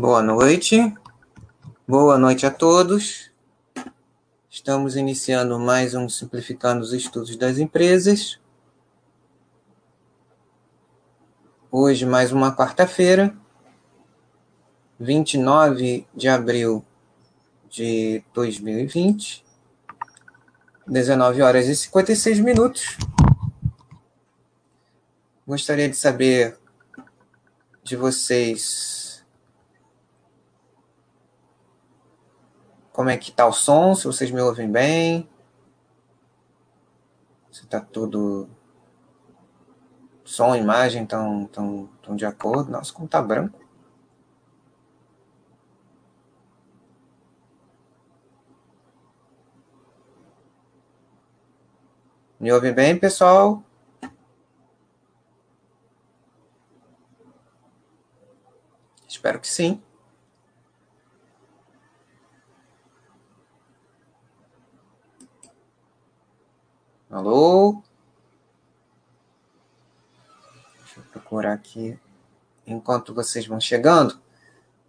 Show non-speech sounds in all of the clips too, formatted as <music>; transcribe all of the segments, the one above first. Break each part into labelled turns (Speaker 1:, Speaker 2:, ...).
Speaker 1: Boa noite. Boa noite a todos. Estamos iniciando mais um Simplificando os Estudos das Empresas. Hoje, mais uma quarta-feira, 29 de abril de 2020, 19 horas e 56 minutos. Gostaria de saber de vocês como é que tá o som, se vocês me ouvem bem. Se tá tudo. Som imagem estão tão, tão de acordo. Nossa, como tá branco. Me ouvem bem, pessoal? Espero que sim. Alô? Deixa eu procurar aqui. Enquanto vocês vão chegando,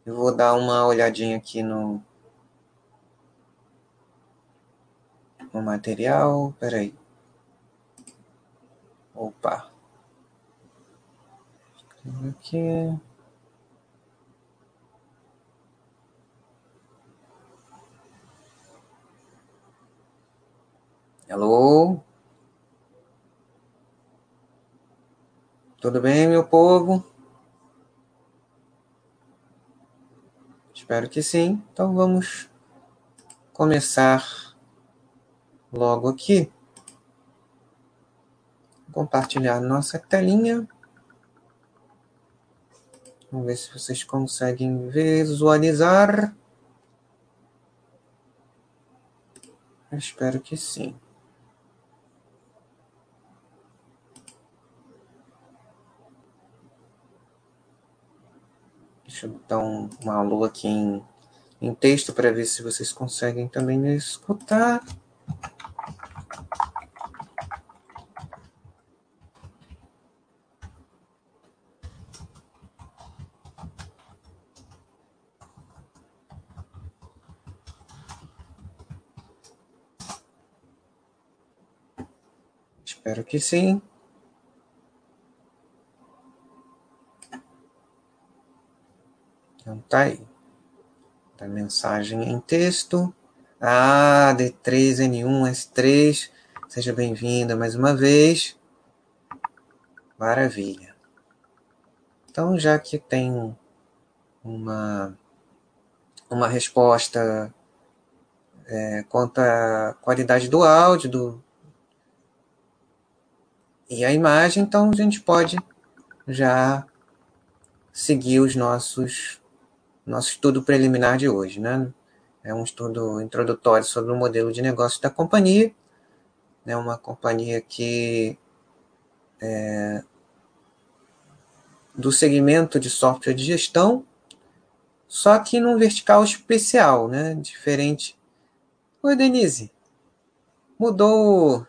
Speaker 1: eu vou dar uma olhadinha aqui no, no material. Peraí. Opa. Aqui. Alô? Tudo bem, meu povo? Espero que sim. Então vamos começar logo aqui. Compartilhar nossa telinha. Vamos ver se vocês conseguem visualizar. espero que sim. Deixa eu dar um, uma alô aqui em, em texto para ver se vocês conseguem também me escutar. Espero que sim. Então tá aí. Da mensagem em texto. Ah, D3N1S3. Seja bem-vinda mais uma vez. Maravilha. Então, já que tem uma, uma resposta é, quanto à qualidade do áudio do, e a imagem, então a gente pode já seguir os nossos nosso estudo preliminar de hoje, né? É um estudo introdutório sobre o modelo de negócio da companhia, né? Uma companhia que é, do segmento de software de gestão, só que num vertical especial, né? Diferente. Oi, Denise. Mudou,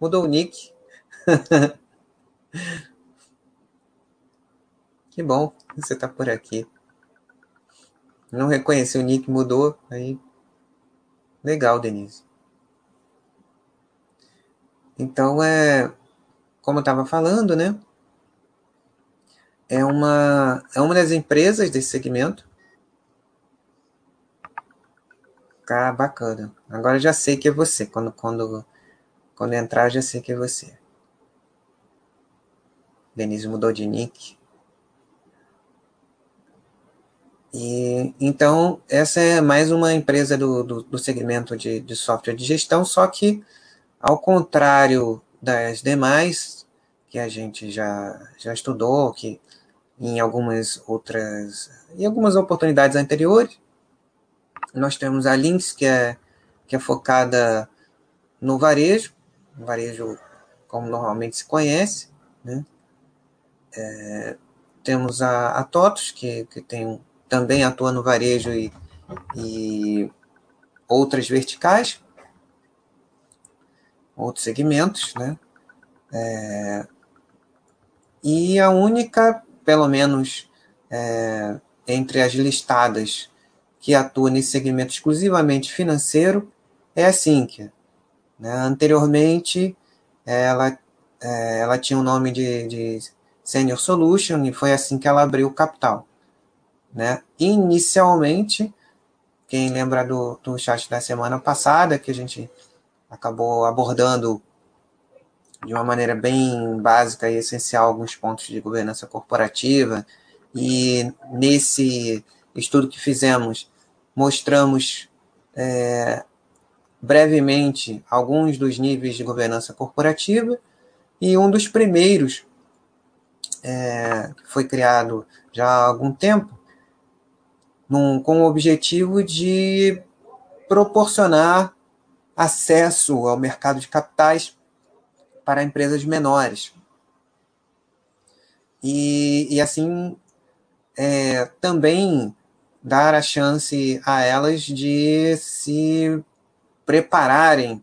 Speaker 1: mudou o nick. <laughs> que bom você está por aqui. Não reconheceu o nick, mudou. Aí. Legal, Denise. Então, é. Como eu estava falando, né? É uma, é uma das empresas desse segmento. Tá bacana. Agora já sei que é você. Quando, quando, quando entrar, já sei que é você. Denise mudou de nick. E, então, essa é mais uma empresa do, do, do segmento de, de, software de gestão, só que, ao contrário das demais, que a gente já, já estudou, que em algumas outras, em algumas oportunidades anteriores, nós temos a Lynx, que é, que é focada no varejo, varejo como normalmente se conhece, né? É, temos a, a TOTOS, que, que tem também atua no varejo e, e outras verticais, outros segmentos, né? É, e a única, pelo menos é, entre as listadas que atua nesse segmento exclusivamente financeiro é a Sinqia. Né? Anteriormente, ela, é, ela tinha o nome de, de Senior Solution e foi assim que ela abriu o capital. Né? Inicialmente, quem lembra do, do chat da semana passada, que a gente acabou abordando de uma maneira bem básica e essencial alguns pontos de governança corporativa, e nesse estudo que fizemos, mostramos é, brevemente alguns dos níveis de governança corporativa, e um dos primeiros, é, que foi criado já há algum tempo, num, com o objetivo de proporcionar acesso ao mercado de capitais para empresas menores. E, e assim, é, também dar a chance a elas de se prepararem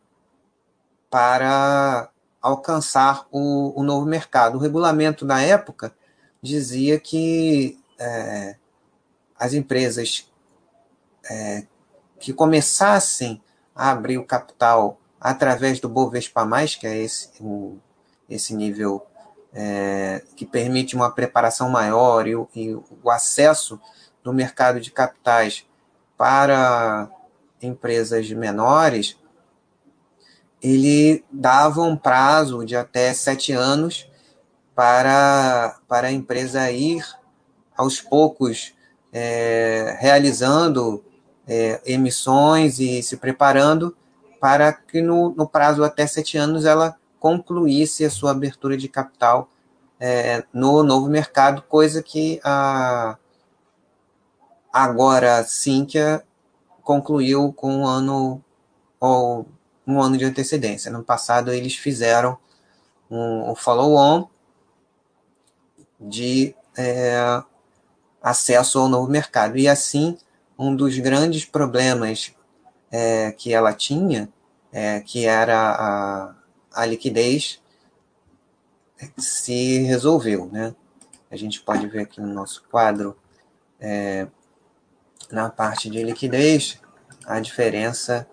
Speaker 1: para alcançar o, o novo mercado. O regulamento na época dizia que é, as empresas é, que começassem a abrir o capital através do Bovespa+, que é esse, esse nível é, que permite uma preparação maior e, e o acesso do mercado de capitais para empresas menores, ele dava um prazo de até sete anos para, para a empresa ir aos poucos é, realizando é, emissões e se preparando para que no, no, prazo até sete anos ela concluísse a sua abertura de capital é, no novo mercado, coisa que a agora Sinqia concluiu com um ano ou um ano de antecedência. No passado eles fizeram um, um follow-on de é, acesso ao novo mercado. E assim, um dos grandes problemas é, que ela tinha, é, que era a, a liquidez, se resolveu. Né? A gente pode ver aqui no nosso quadro, é, na parte de liquidez, a diferença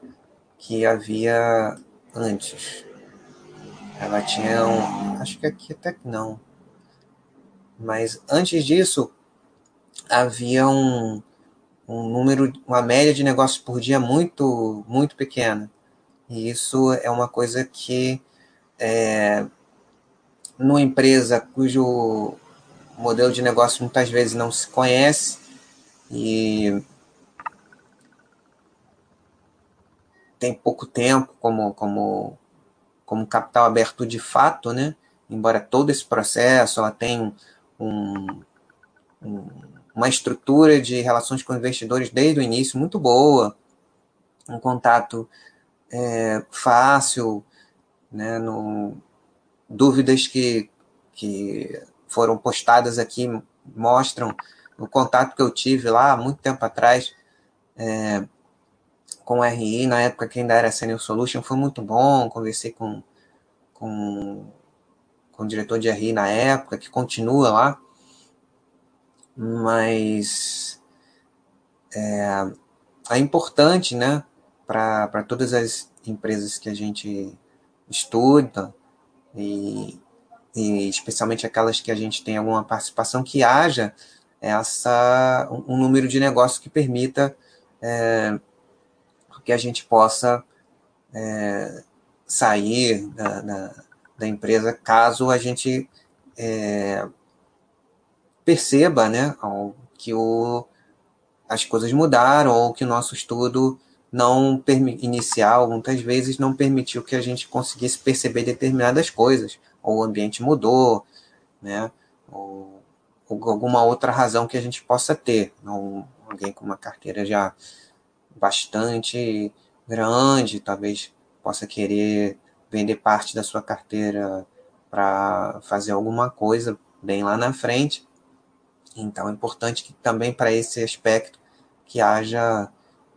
Speaker 1: que havia antes. Ela tinha um. Acho que aqui até que não. Mas antes disso, havia um, um número, uma média de negócios por dia muito, muito pequena. E isso é uma coisa que, é, numa empresa cujo modelo de negócio muitas vezes não se conhece e tem pouco tempo como, como, como capital aberto de fato, né? embora todo esse processo ela tem um, um uma estrutura de relações com investidores desde o início muito boa, um contato é, fácil, né, no, dúvidas que, que foram postadas aqui mostram o contato que eu tive lá muito tempo atrás é, com o RI, na época que ainda era Senior Solution, foi muito bom, conversei com, com, com o diretor de RI na época, que continua lá, mas é, é importante, né, para todas as empresas que a gente estuda e, e especialmente aquelas que a gente tem alguma participação, que haja essa um número de negócios que permita é, que a gente possa é, sair da, da, da, empresa caso a gente é, perceba né, que o, as coisas mudaram ou que o nosso estudo não inicial muitas vezes não permitiu que a gente conseguisse perceber determinadas coisas. Ou o ambiente mudou né ou, ou alguma outra razão que a gente possa ter. Alguém com uma carteira já bastante grande talvez possa querer vender parte da sua carteira para fazer alguma coisa bem lá na frente então é importante que também para esse aspecto que haja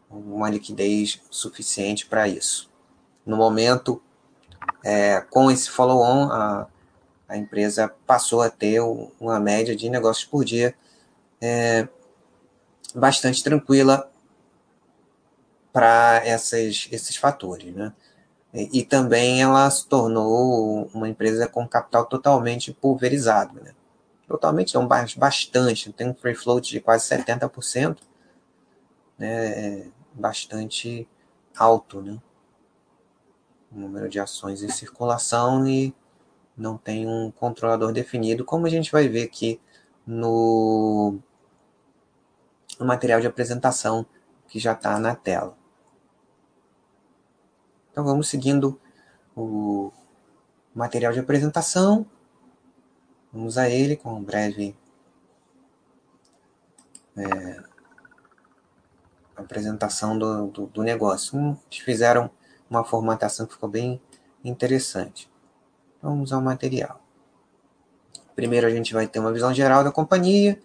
Speaker 1: uma liquidez suficiente para isso. No momento, é, com esse follow-on, a, a empresa passou a ter uma média de negócios por dia é, bastante tranquila para esses fatores, né? E, e, também ela se tornou uma empresa com capital totalmente pulverizado, né? Totalmente, não, bastante, tem um free float de quase 70%, né? É bastante alto, né? O número de ações em circulação e não tem um controlador definido, como a gente vai ver aqui no, no material de apresentação que já está na tela. Então vamos seguindo o material de apresentação. Vamos a ele com um breve é, apresentação do, do, do negócio. eles fizeram uma formatação que ficou bem interessante. Vamos ao material. Primeiro a gente vai ter uma visão geral da companhia,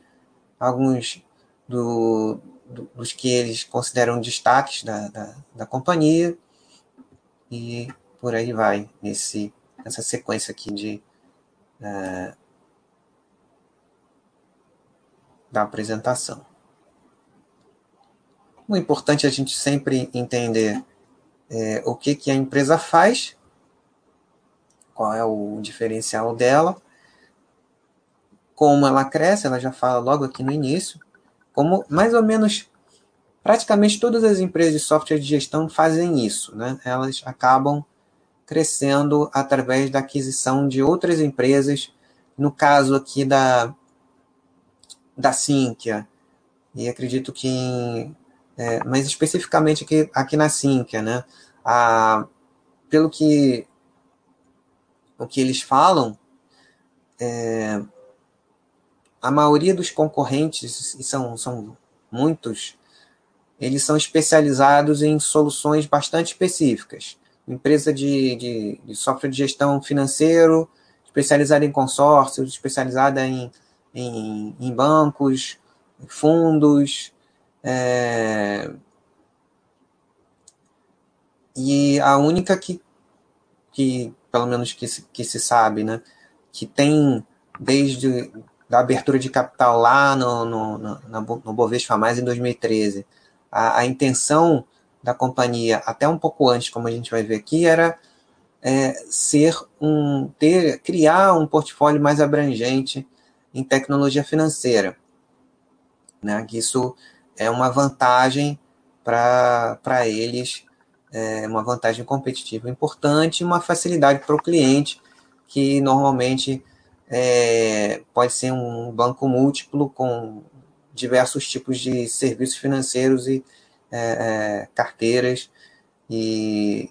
Speaker 1: alguns do, do, dos que eles consideram destaques da, da, da companhia, e por aí vai, nesse, nessa sequência aqui de, uh, da apresentação. O importante é a gente sempre entender é, o que, que a empresa faz, qual é o diferencial dela, como ela cresce, ela já fala logo aqui no início, como mais ou menos praticamente todas as empresas de software de gestão fazem isso, né? Elas acabam crescendo através da aquisição de outras empresas, no caso aqui da, da Sinqia, e acredito que, em, é, mas especificamente aqui, aqui na Sinqia, né? A, pelo que o que eles falam, é, a maioria dos concorrentes, e são, são muitos, eles são especializados em soluções bastante específicas. Empresa de, de, de software de gestão financeiro, especializada em consórcios, especializada em, em, em bancos, fundos, é, e a única que, que pelo menos que se, que se sabe, né, que tem desde da abertura de capital lá no, no, no, no Bovespa Mais em 2013 a, a intenção da companhia, até um pouco antes, como a gente vai ver aqui, era é, ser um ter criar um portfólio mais abrangente em tecnologia financeira, né? Que isso é uma vantagem para eles, é uma vantagem competitiva importante, uma facilidade para o cliente que normalmente é, pode ser um banco múltiplo com diversos tipos de serviços financeiros e é, é, carteiras, e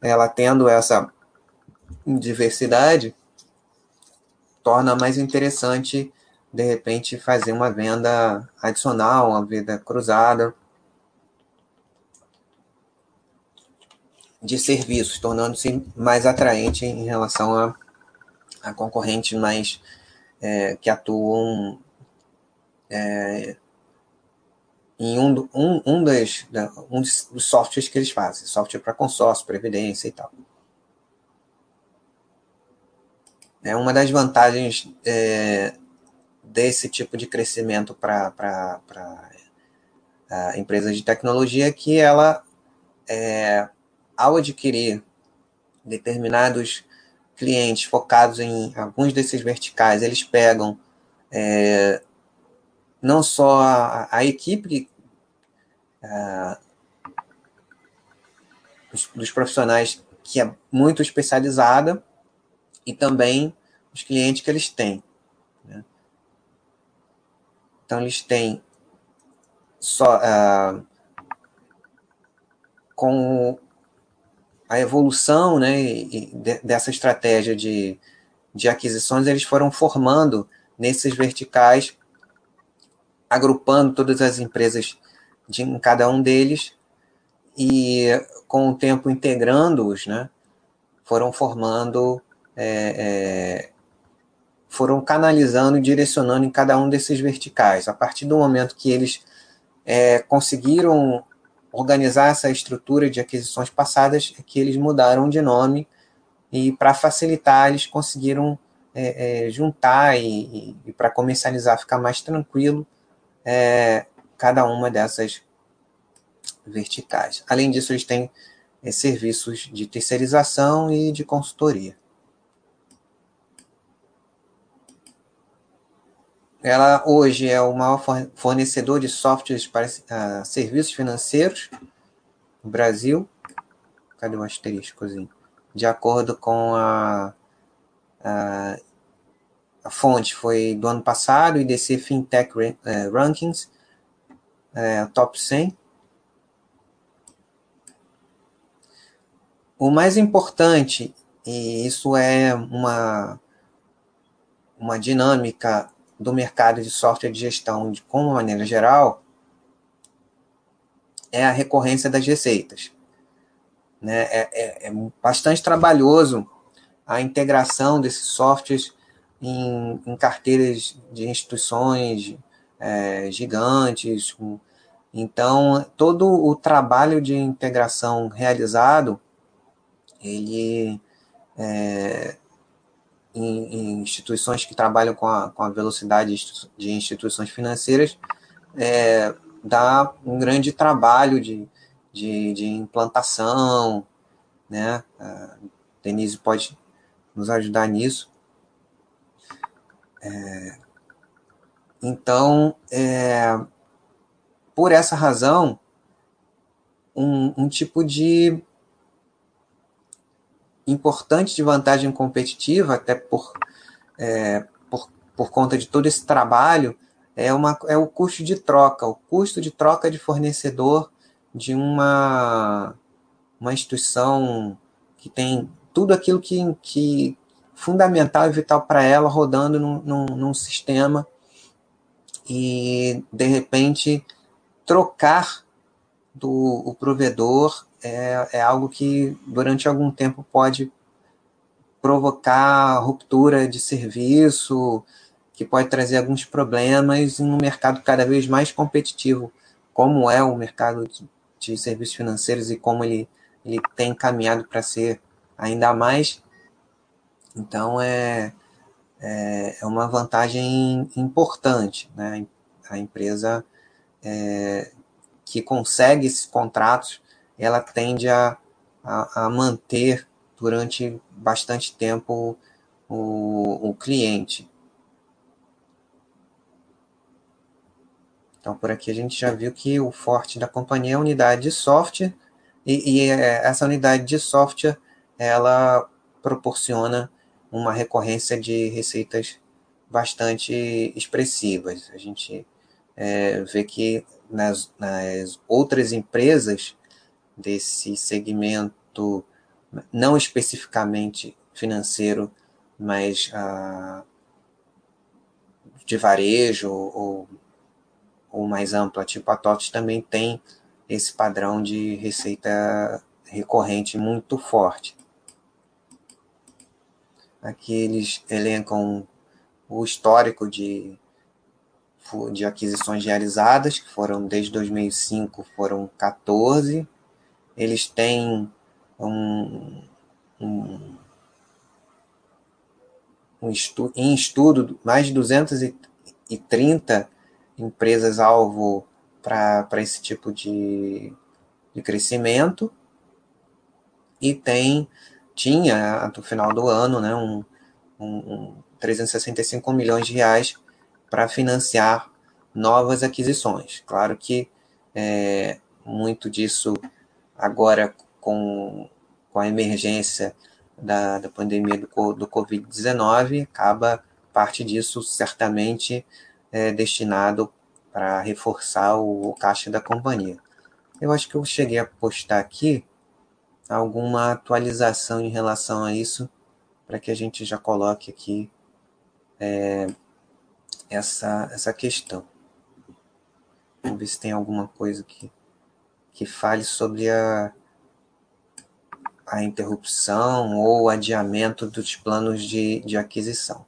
Speaker 1: ela tendo essa diversidade, torna mais interessante, de repente, fazer uma venda adicional, uma venda cruzada de serviços, tornando-se mais atraente em relação a, a concorrentes mais é, que atuam é, em um, um, um, das, um dos softwares que eles fazem, software para consórcio, previdência e tal. É uma das vantagens é, desse tipo de crescimento para empresas de tecnologia que ela, é, ao adquirir determinados clientes focados em alguns desses verticais, eles pegam é, não só a, a equipe uh, dos, dos, profissionais que é muito especializada e também os clientes que eles têm. Né? Então, eles têm só uh, com a evolução né, de, dessa estratégia de, de aquisições, eles foram formando nesses verticais agrupando todas as empresas de, em cada um deles e, com o tempo, integrando-os, né, foram formando, é, é, foram canalizando e direcionando em cada um desses verticais. A partir do momento que eles é, conseguiram organizar essa estrutura de aquisições passadas, é que eles mudaram de nome e, para facilitar, eles conseguiram é, é, juntar e, e, e para comercializar ficar mais tranquilo, é, cada uma dessas verticais. Além disso, eles têm é, serviços de terceirização e de consultoria. Ela hoje é o maior fornecedor de softwares para uh, serviços financeiros no Brasil. Cadê o asteriscozinho? De acordo com a, a, a fonte, foi do ano passado, IDC Fintech uh, Rankings, uh, top 100. O mais importante, e isso é uma, uma dinâmica do mercado de software de gestão de como maneira geral é a recorrência das receitas. Né? É, é, é bastante trabalhoso a integração desses softwares em, em carteiras de instituições é, gigantes. Então, todo o trabalho de integração realizado, ele é, em, em, instituições que trabalham com a, com a velocidade de instituições financeiras, é, dá um grande trabalho de, de, de implantação, né? A Denise pode nos ajudar nisso. É, então, é, por essa razão, um, um tipo de importante de vantagem competitiva, até por, é, por, por conta de todo esse trabalho, é, uma, é o custo de troca, o custo de troca de fornecedor de uma, uma instituição que tem tudo aquilo que, que fundamental e vital para ela rodando num, num, num sistema e, de repente, trocar do o provedor é, é algo que durante algum tempo pode provocar ruptura de serviço, que pode trazer alguns problemas em um mercado cada vez mais competitivo, como é o mercado de, serviços financeiros e como ele, ele tem caminhado para ser ainda mais. Então, é, é, é, uma vantagem importante. Né? A empresa é, que consegue esses contratos ela tende a, a, a manter durante bastante tempo o, o cliente. Então, por aqui a gente já viu que o forte da companhia é a unidade de software, e, e é, essa unidade de software, ela proporciona uma recorrência de receitas bastante expressivas. A gente é, vê que nas, nas outras empresas desse segmento, não especificamente financeiro, mas ah, de varejo ou, ou mais ampla, tipo a TOTS também tem esse padrão de receita recorrente muito forte. Aqui eles elencam o histórico de, de aquisições realizadas, que foram desde 2005 foram 14, eles têm um, um, um estu, em estudo mais de 230 empresas-alvo para esse tipo de, de crescimento e tem tinha no final do ano né, um, um, um 365 milhões de reais para financiar novas aquisições. Claro que é, muito disso agora com, com a emergência da, da pandemia do, do Covid-19, acaba parte disso certamente é, destinado para reforçar o, o caixa da companhia. Eu acho que eu cheguei a postar aqui alguma atualização em relação a isso, para que a gente já coloque aqui é, essa, essa questão. Vamos ver se tem alguma coisa que que fale sobre a, a interrupção ou adiamento dos planos de, de aquisição.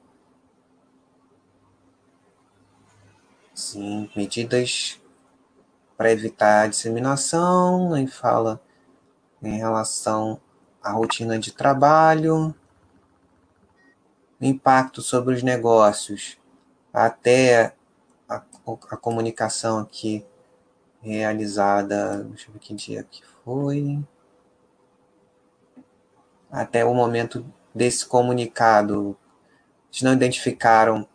Speaker 1: Sim, medidas para evitar a disseminação, aí fala em relação à rotina de trabalho, impacto sobre os negócios, até a, a comunicação aqui realizada, deixa eu ver que dia que foi. Até o momento desse comunicado, eles não identificaram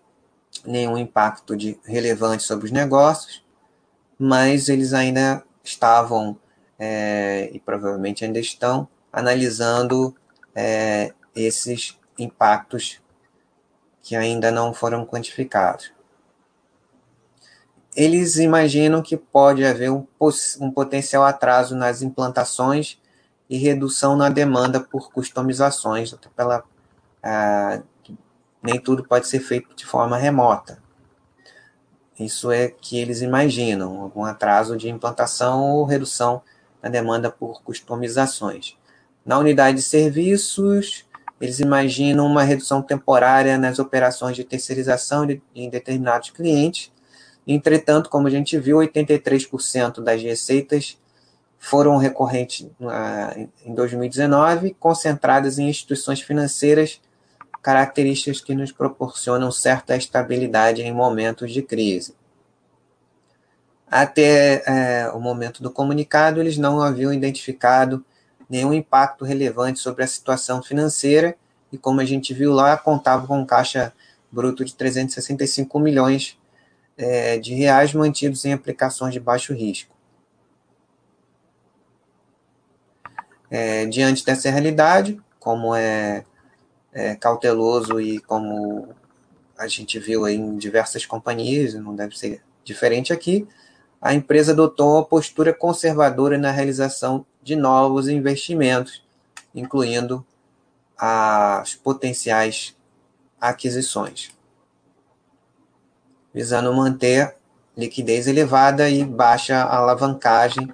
Speaker 1: nenhum impacto de, relevante sobre os negócios, mas eles ainda estavam, é, e provavelmente ainda estão, analisando é, esses impactos que ainda não foram quantificados. Eles imaginam que pode haver um, um potencial atraso nas implantações e redução na demanda por customizações, pela, ah, nem tudo pode ser feito de forma remota. Isso é que eles imaginam, algum atraso de implantação ou redução na demanda por customizações. Na unidade de serviços, eles imaginam uma redução temporária nas operações de terceirização em determinados clientes. Entretanto, como a gente viu, 83% das receitas foram recorrentes uh, em 2019, concentradas em instituições financeiras, características que nos proporcionam certa estabilidade em momentos de crise. Até é, o momento do comunicado, eles não haviam identificado nenhum impacto relevante sobre a situação financeira e, como a gente viu lá, contava com um caixa bruto de 365 milhões é, de reais mantidos em aplicações de baixo risco. É, diante dessa realidade, como é, é, cauteloso e como a gente viu em diversas companhias, não deve ser diferente aqui, a empresa adotou uma postura conservadora na realização de novos investimentos, incluindo as potenciais aquisições, visando manter liquidez elevada e baixa alavancagem,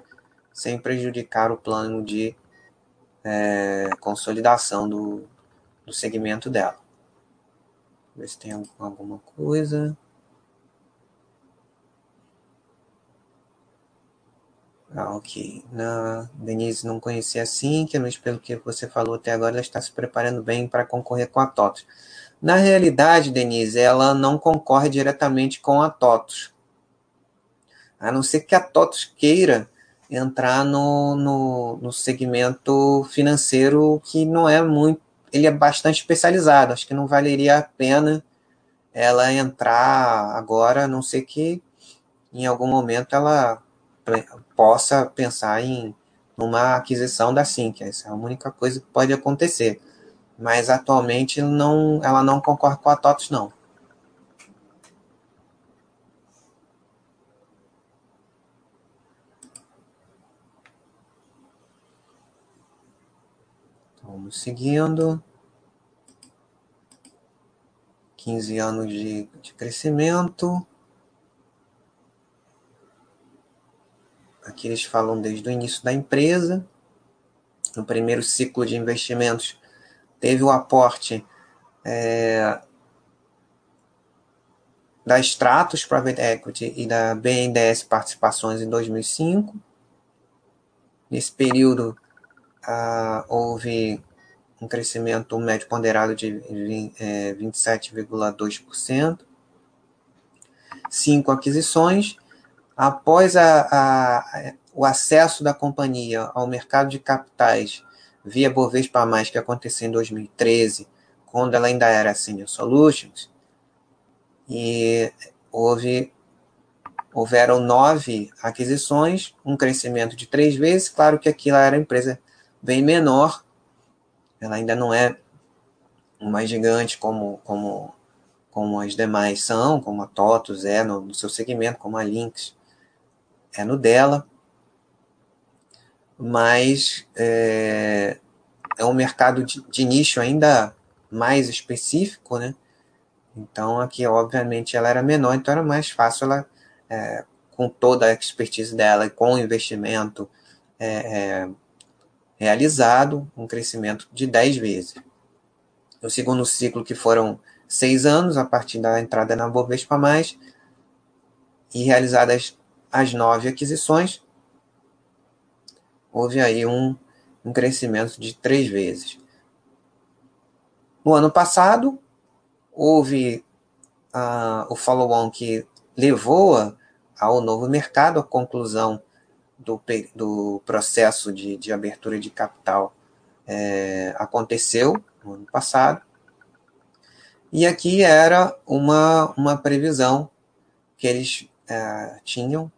Speaker 1: sem prejudicar o plano de é, consolidação do, do segmento dela. Ver se tem alguma coisa. Ah, ok. Na Denise não conhecia assim, que pelo que você falou até agora, ela está se preparando bem para concorrer com a TOTOS. Na realidade, Denise, ela não concorre diretamente com a TOTOS. A não ser que a TOTOS queira entrar no, no, no segmento financeiro que não é muito. Ele é bastante especializado. Acho que não valeria a pena ela entrar agora, a não ser que em algum momento ela possa pensar em uma aquisição da Sync. Essa é a única coisa que pode acontecer. Mas atualmente não, ela não concorre com a TOTOS, não. Vamos seguindo. 15 anos de, de crescimento. Aqui eles falam desde o início da empresa. No primeiro ciclo de investimentos, teve o aporte é, da Stratos Private Equity e da BNDES Participações em 2005. Nesse período, ah, houve um crescimento médio ponderado de 27,2%, é, cinco aquisições Após a, a, o acesso da companhia ao mercado de capitais via Bovespa+, que aconteceu em 2013, quando ela ainda era Senior Solutions, e houve, houveram nove aquisições, um crescimento de três vezes. Claro que aquilo era uma empresa bem menor, ela ainda não é uma gigante como, como, como as demais são, como a TOTOS é no, no seu segmento, como a Lynx é no dela, mas é, é um mercado de, de, nicho ainda mais específico, né? Então aqui, obviamente, ela era menor, então era mais fácil ela, é, com toda a expertise dela e com o investimento é, é realizado, um crescimento de 10 vezes. O segundo ciclo, que foram seis anos, a partir da entrada na Bovespa+, e realizadas as nove aquisições, houve aí um, um crescimento de três vezes. No ano passado, houve uh, o follow-on que levou ao novo mercado, a conclusão do, do processo de, de abertura de capital é, aconteceu no ano passado. E aqui era uma, uma previsão que eles é, tinham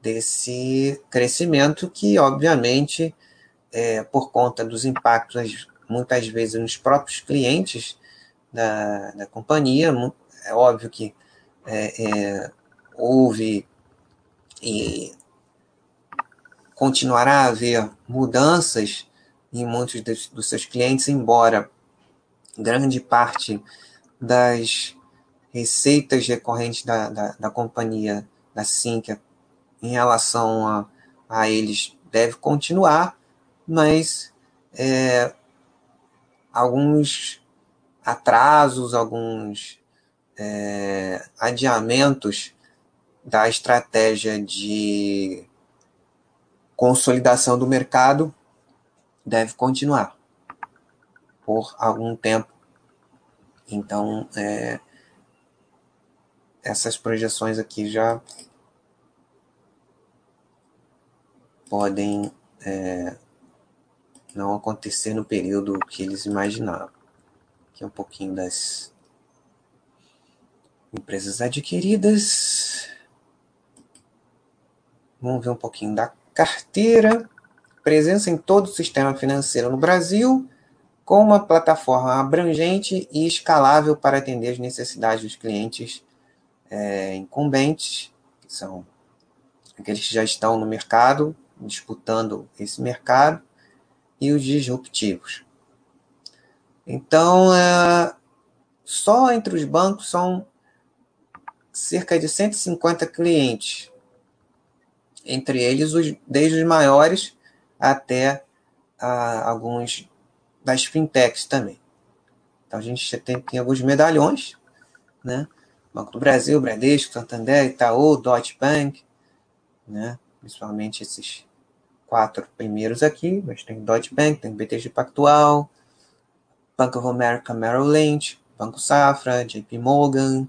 Speaker 1: desse crescimento que, obviamente, é, por conta dos impactos, muitas vezes, nos próprios clientes da, da companhia, é óbvio que é, é, houve e continuará a haver mudanças em muitos dos, dos seus clientes, embora grande parte das receitas recorrentes da, da, da companhia, da Sinqia, em relação a, a eles deve continuar, mas é, alguns atrasos, alguns é, adiamentos da estratégia de consolidação do mercado deve continuar por algum tempo. Então, é, essas projeções aqui já podem é, não acontecer no período que eles imaginavam. Aqui é um pouquinho das empresas adquiridas. Vamos ver um pouquinho da carteira. Presença em todo o sistema financeiro no Brasil, com uma plataforma abrangente e escalável para atender as necessidades dos clientes é, incumbentes, que são aqueles que já estão no mercado, disputando esse mercado, e os disruptivos. Então, é, só entre os bancos são cerca de 150 clientes, entre eles os, desde os maiores até ah, alguns das fintechs também. Então a gente tem, tem alguns medalhões, né? Banco do Brasil, Bradesco, Santander, Itaú, Deutsche Bank, né? Principalmente esses quatro primeiros aqui, mas tem Deutsche Bank, tem BTG Pactual, Bank of America Merrill Lynch, Banco Safra, JP Morgan.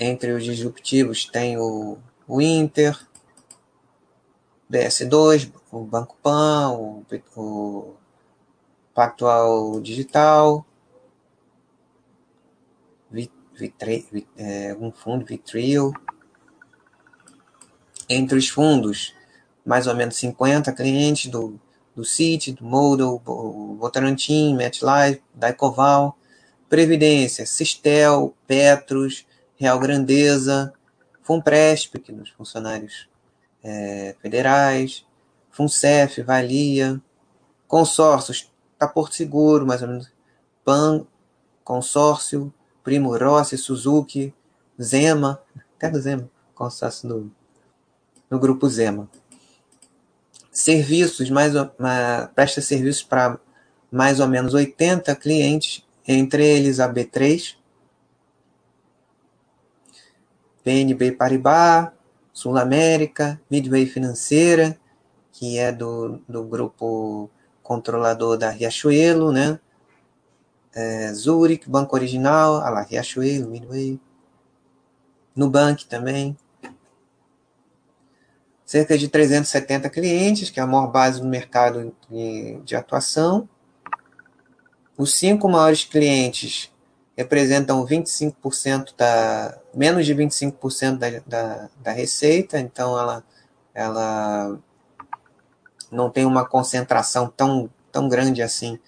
Speaker 1: Entre os disruptivos tem o, o Inter, BS2, o Banco Pan, o, o Pactual Digital, é, um fundo Vitrio. Entre os fundos, mais ou menos 50 clientes do, do Citi, do Modal, Votorantim, MetLife, Daicoval, Previdência, Sistel, Petros, Real Grandeza, Funpresp, que nos funcionários é, federais, Funcef, Valia, consórcios, tá Porto Seguro, mais ou menos, PAN, consórcio, Primo Rossi, Suzuki, Zema, até do Zema, consórcio do, do grupo Zema serviços, mais, uma, presta serviços para mais ou menos 80 clientes, entre eles a B3, PNB Paribas, Sul América, Midway Financeira, que é do, do grupo controlador da Riachuelo, né? É, Zurich, Banco Original, a lá, Riachuelo, Midway. Nubank também cerca de 370 clientes, que é a maior base do mercado de, atuação. Os cinco maiores clientes representam 25% da menos de 25% da, da, da receita, então ela, ela não tem uma concentração tão, tão grande assim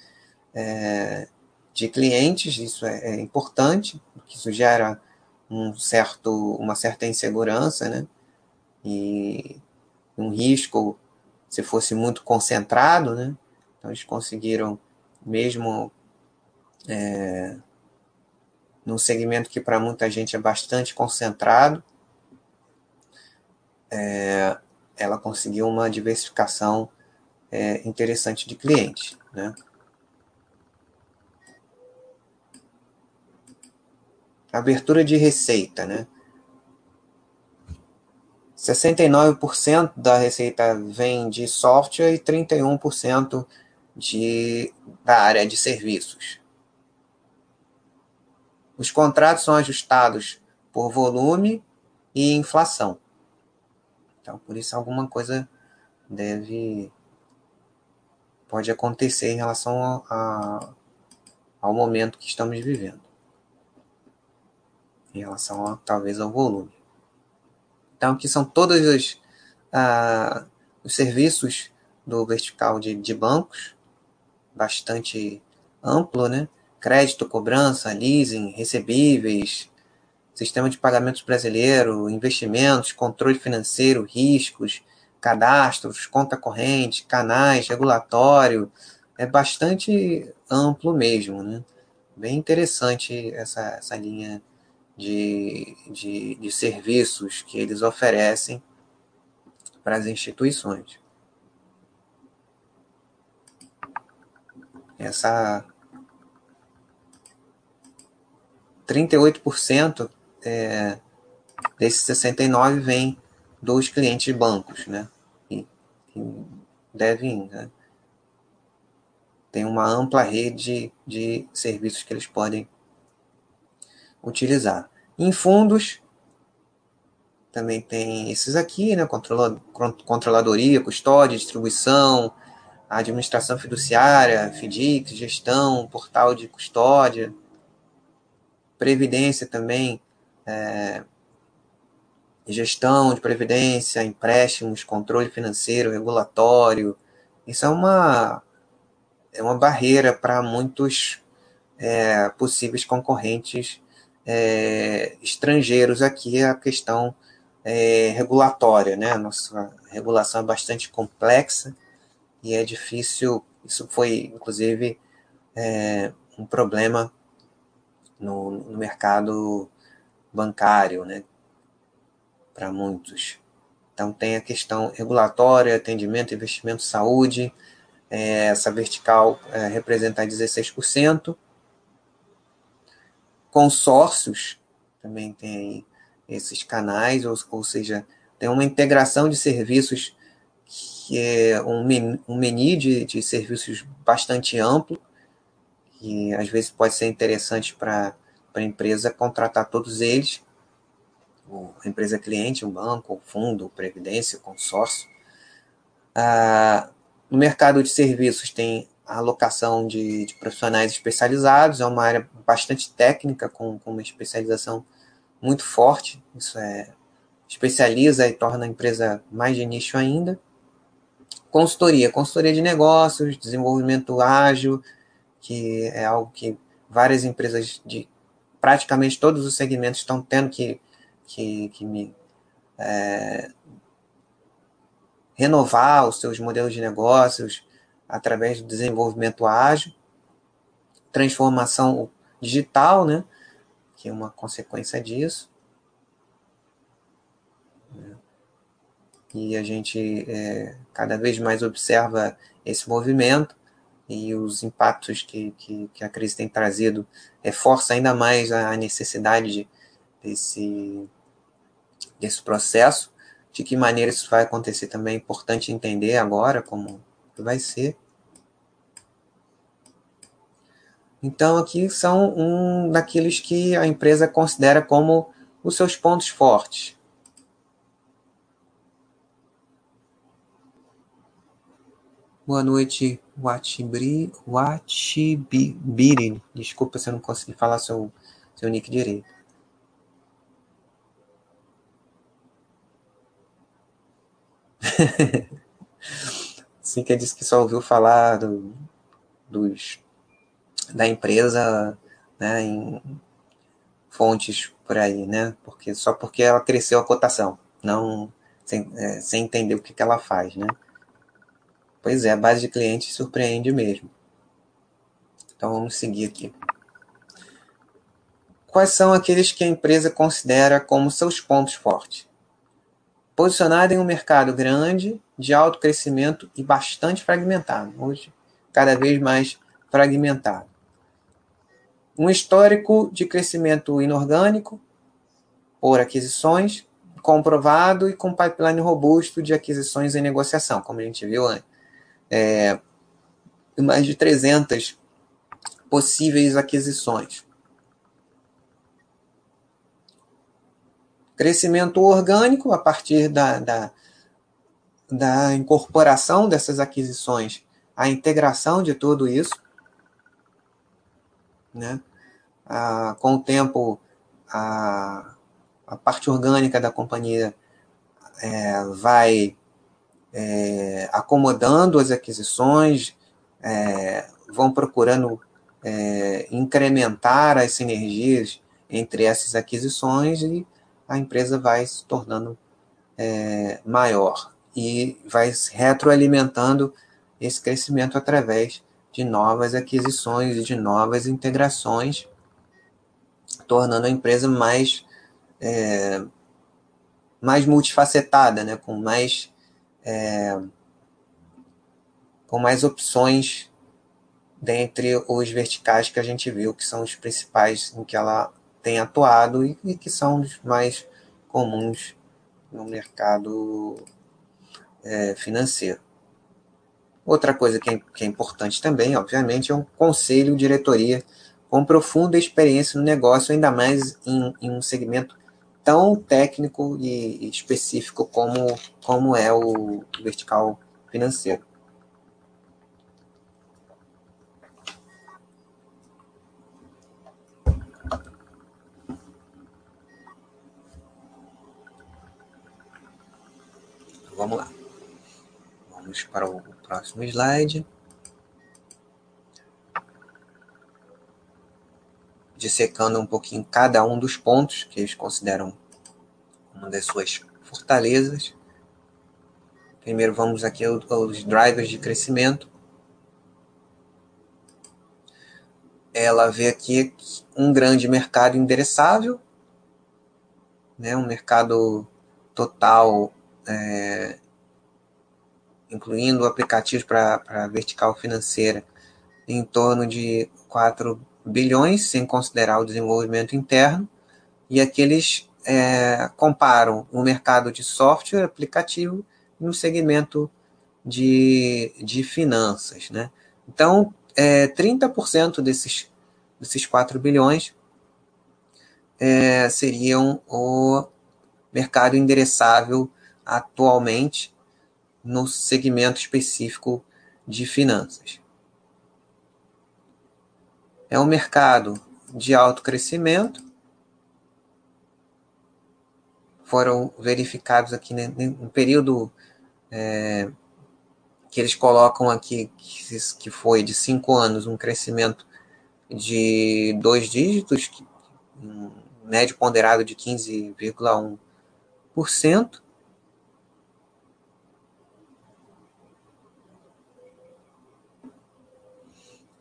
Speaker 1: é, de clientes, isso é, é, importante, porque isso gera um certo, uma certa insegurança, né? E um risco se fosse muito concentrado, né? Então eles conseguiram, mesmo é, num segmento que para muita gente é bastante concentrado, é, ela conseguiu uma diversificação é, interessante de clientes, né? Abertura de receita, né? 69% da receita vem de software e 31% de, da área de serviços. Os contratos são ajustados por volume e inflação. Então, por isso, alguma coisa deve pode acontecer em relação a, a, ao momento que estamos vivendo, em relação a, talvez ao volume. Então, aqui são todos os, ah, os serviços do vertical de, de bancos, bastante amplo, né? Crédito, cobrança, leasing, recebíveis, sistema de pagamentos brasileiro, investimentos, controle financeiro, riscos, cadastros, conta corrente, canais, regulatório, é bastante amplo mesmo, né? Bem interessante essa, essa linha de, de, de serviços que eles oferecem para as instituições. Essa 38% é, desses 69 vem dos clientes de bancos, né? E, e devem né? tem uma ampla rede de serviços que eles podem utilizar. Em fundos, também tem esses aqui, né? Controladoria, custódia, distribuição, administração fiduciária, FDIC, gestão, portal de custódia, previdência também, é, gestão de previdência, empréstimos, controle financeiro, regulatório. Isso é uma, é uma barreira para muitos é, possíveis concorrentes é, estrangeiros aqui, a questão é, regulatória. Né? A nossa regulação é bastante complexa e é difícil. Isso foi, inclusive, é, um problema no, no mercado bancário, né? Para muitos. Então, tem a questão regulatória, atendimento, investimento, saúde. É, essa vertical é, representa 16%. Consórcios também tem esses canais, ou, ou seja, tem uma integração de serviços que é um, um menu de, de serviços bastante amplo, que às vezes pode ser interessante para a empresa contratar todos eles, a empresa cliente, um banco, o fundo, previdência, consórcio. Ah, no mercado de serviços tem a alocação de, de, profissionais especializados, é uma área bastante técnica, com, com uma especialização muito forte, isso é especializa e torna a empresa mais de nicho ainda. Consultoria, consultoria de negócios, desenvolvimento ágil, que é algo que várias empresas de praticamente todos os segmentos estão tendo que, que, que me, é, renovar os seus modelos de negócios através do desenvolvimento ágil, transformação digital, né, que é uma consequência disso. e a gente é, cada vez mais observa esse movimento e os impactos que, que, que a crise tem trazido reforça ainda mais a necessidade de, desse, desse processo. De que maneira isso vai acontecer também é importante entender agora como vai ser. Então, aqui são um daqueles que a empresa considera como os seus pontos fortes. Boa noite, Watibri, Watibiri. Desculpa se eu não consegui falar seu, seu nick direito. <laughs> Sim, que disse que só ouviu falar do, dos, da empresa né, em fontes por aí, né? Porque, só porque ela cresceu a cotação, não sem, é, sem entender o que, que ela faz, né? Pois é, a base de clientes surpreende mesmo. Então vamos seguir aqui. Quais são aqueles que a empresa considera como seus pontos fortes? Posicionada em um mercado grande, de alto crescimento e bastante fragmentado. Hoje, cada vez mais fragmentado. Um histórico de crescimento inorgânico por aquisições, comprovado e com pipeline robusto de aquisições em negociação, como a gente viu antes é, mais de 300 possíveis aquisições. Crescimento orgânico a partir da, da, da incorporação dessas aquisições, a integração de tudo isso. Né? Ah, com o tempo, a, a parte orgânica da companhia é, vai é, acomodando as aquisições, é, vão procurando é, incrementar as sinergias entre essas aquisições e a empresa vai se tornando é, maior e vai retroalimentando esse crescimento através de novas aquisições e de novas integrações, tornando a empresa mais é, mais multifacetada, né, com mais é, com mais opções dentre os verticais que a gente viu, que são os principais em que ela tem atuado e, e que são os mais comuns no mercado é, financeiro. Outra coisa que é, que é, importante também, obviamente, é um conselho, diretoria com profunda experiência no negócio, ainda mais em, em um segmento tão técnico e específico como, como é o vertical financeiro. Vamos lá. Vamos para o próximo slide. dissecando um pouquinho cada um dos pontos que eles consideram uma das suas fortalezas. Primeiro vamos aqui aos drivers de crescimento. Ela vê aqui um grande mercado endereçável, né, um mercado total, é, incluindo aplicativos para vertical financeira, em torno de 4 bilhões, sem considerar o desenvolvimento interno, e aqui eles é, comparam o mercado de software aplicativo no segmento de, de finanças. Né? Então, é, 30% desses, desses 4 bilhões é, seriam o mercado endereçável atualmente no segmento específico de finanças. É um mercado de alto crescimento. Foram verificados aqui no período é, que eles colocam aqui, que foi de cinco anos, um crescimento de dois dígitos, um médio ponderado de 15,1%.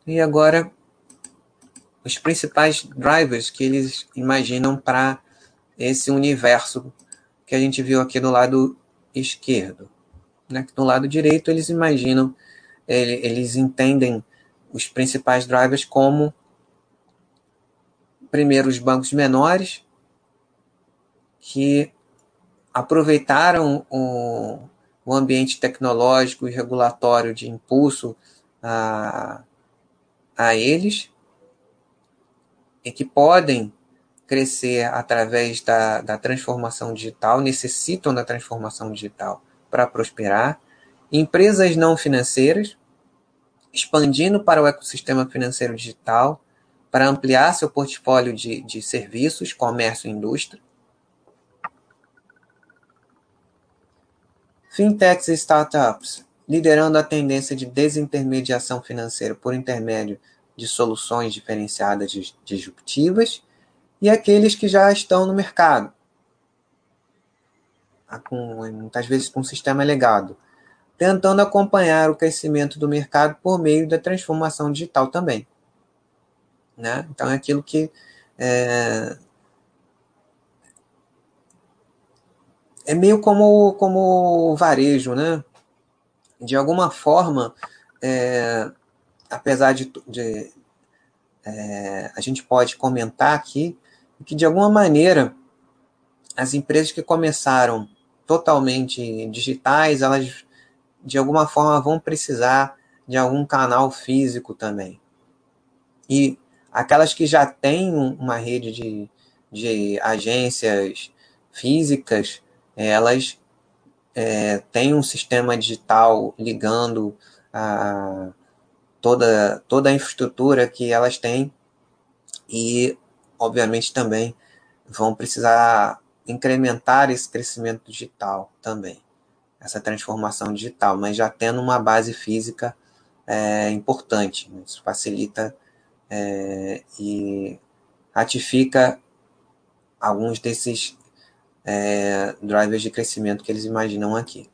Speaker 1: E agora os principais drivers que eles imaginam para esse universo que a gente viu aqui do lado esquerdo. Né? Do lado direito, eles imaginam, eles entendem os principais drivers como, primeiro, os bancos menores, que aproveitaram o, o ambiente tecnológico e regulatório de impulso a, a eles e que podem crescer através da, da transformação digital, necessitam da transformação digital para prosperar. Empresas não financeiras, expandindo para o ecossistema financeiro digital, para ampliar seu portfólio de, de serviços, comércio e indústria. Fintechs e startups, liderando a tendência de desintermediação financeira por intermédio de soluções diferenciadas disruptivas e aqueles que já estão no mercado, com, muitas vezes com um sistema legado, tentando acompanhar o crescimento do mercado por meio da transformação digital também. Né? Então, é aquilo que é, é meio como, como varejo, né? De alguma forma, é, apesar de, de é, a gente pode comentar aqui que de alguma maneira as empresas que começaram totalmente digitais, elas de alguma forma vão precisar de algum canal físico também. E aquelas que já têm uma rede de, de agências físicas, elas é, têm um sistema digital ligando a toda, toda a infraestrutura que elas têm e, obviamente, também vão precisar incrementar esse crescimento digital também, essa transformação digital, mas já tendo uma base física é, importante. Né? Isso facilita é, e ratifica alguns desses é, drivers de crescimento que eles imaginam aqui.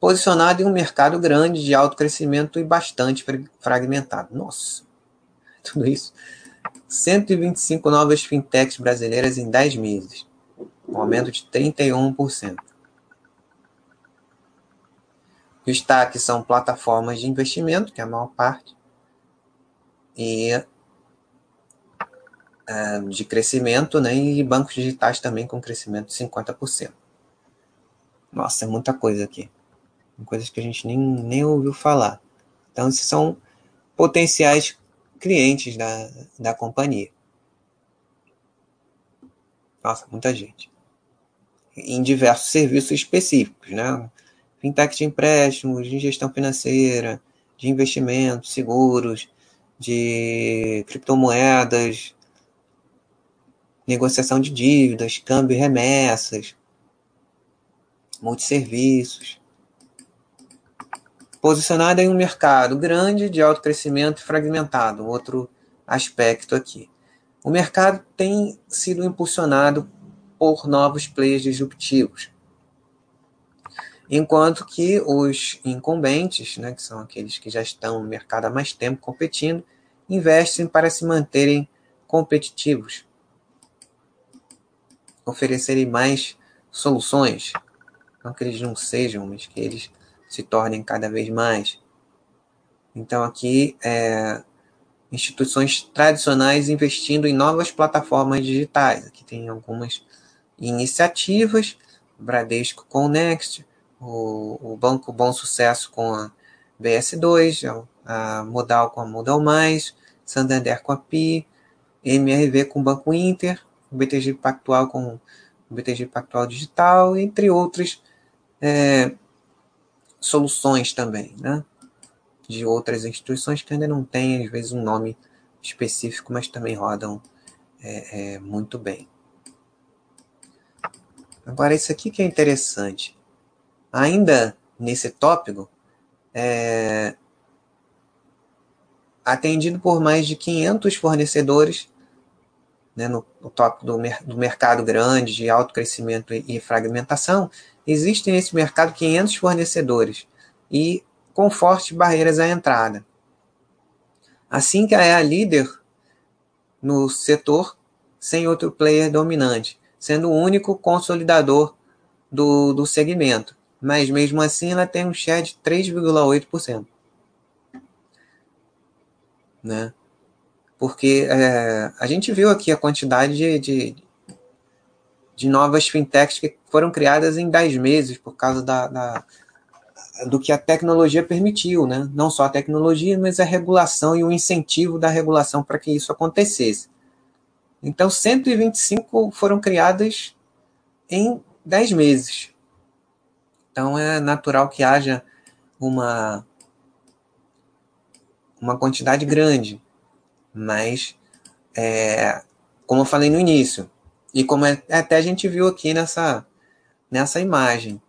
Speaker 1: Posicionado em um mercado grande de alto crescimento e bastante fragmentado. Nossa, <laughs> tudo isso. 125 novas fintechs brasileiras em 10 meses, um aumento de 31%. Destaque são plataformas de investimento, que é a maior parte, e é, de crescimento, né, e bancos digitais também com crescimento de 50%. Nossa, é muita coisa aqui. Coisas que a gente nem, nem ouviu falar. Então, esses são potenciais clientes da, da companhia. Nossa, muita gente. Em diversos serviços específicos, né? Fintech de empréstimos, de gestão financeira, de investimentos, seguros, de criptomoedas, negociação de dívidas, câmbio e remessas, multisserviços. Posicionada em um mercado grande, de alto crescimento e fragmentado, outro aspecto aqui. O mercado tem sido impulsionado por novos players disruptivos, enquanto que os incumbentes, né, que são aqueles que já estão no mercado há mais tempo competindo, investem para se manterem competitivos, oferecerem mais soluções, não que eles não sejam, mas que eles se tornem cada vez mais. Então, aqui, é, instituições tradicionais investindo em novas plataformas digitais. Aqui tem algumas iniciativas, Bradesco com o Next, o, o Banco Bom Sucesso com a BS2, a Modal com a Modal Mais, Santander com a PI, MRV com o Banco Inter, o BTG Pactual com o BTG Pactual Digital, entre outras é, soluções também, né? De outras instituições que ainda não têm, às vezes, um nome específico, mas também rodam é, é, muito bem. Agora, isso aqui que é interessante. Ainda nesse tópico, é, atendido por mais de 500 fornecedores, né, no, no tópico do, do mercado grande, de alto crescimento e, e fragmentação, Existem nesse mercado 500 fornecedores e com fortes barreiras à entrada. Assim que é a líder no setor, sem outro player dominante, sendo o único consolidador do, do segmento. Mas mesmo assim ela tem um share de 3,8%. Né? Porque é, a gente viu aqui a quantidade de, de, de novas fintechs que foram criadas em 10 meses por causa da, da, do que a tecnologia permitiu, né? Não só a tecnologia, mas a regulação e o incentivo da regulação para que isso acontecesse. Então, 125 foram criadas em 10 meses. Então, é natural que haja uma, uma quantidade grande. Mas, é, como eu falei no início, e como é, até a gente viu aqui nessa, nessa imagem,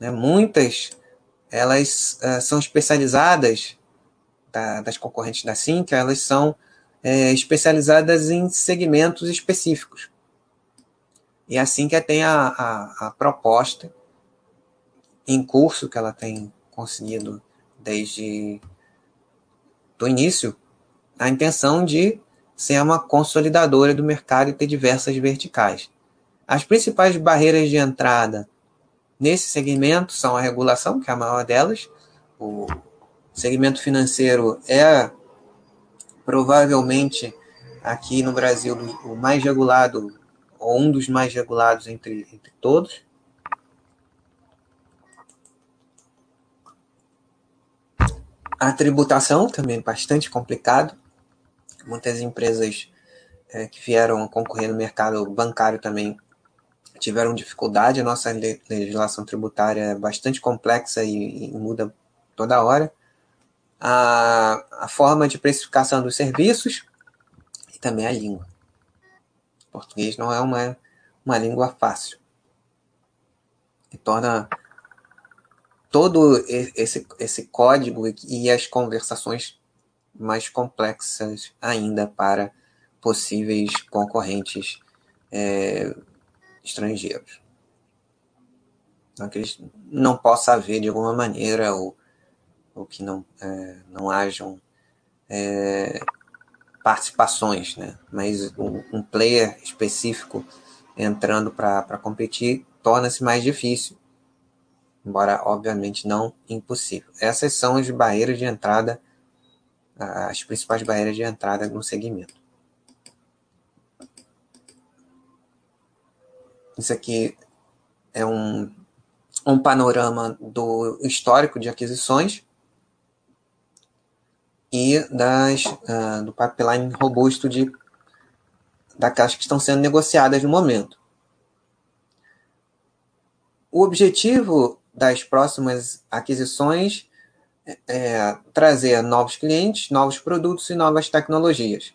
Speaker 1: né? muitas elas uh, são especializadas, da, das concorrentes da Cinca, elas são é, especializadas em segmentos específicos. E assim que tem a, a, a proposta em curso que ela tem conseguido desde o início, a intenção de ser uma consolidadora do mercado e ter diversas verticais. As principais barreiras de entrada nesse segmento são a regulação, que é a maior delas. O segmento financeiro é provavelmente aqui no Brasil o mais regulado, ou um dos mais regulados entre, entre todos. A tributação também bastante complicado muitas empresas é, que vieram concorrer no mercado bancário também tiveram dificuldade. A nossa legislação tributária é bastante complexa e, e muda toda hora. A, a, forma de precificação dos serviços e também a língua. O português não é uma, uma língua fácil. E torna todo esse, esse código e as conversações mais complexas ainda para possíveis concorrentes é, estrangeiros. Então, que eles não possa haver de alguma maneira ou, ou que não, é, não hajam é, participações, né? mas um, um player específico entrando para competir torna-se mais difícil, embora obviamente não impossível. Essas são as barreiras de entrada, as principais barreiras de entrada no segmento. Isso aqui é um, um panorama do histórico de aquisições e das, uh, do pipeline robusto de, daquelas que estão sendo negociadas no momento. O objetivo das próximas aquisições é, trazer novos clientes, novos produtos e novas tecnologias,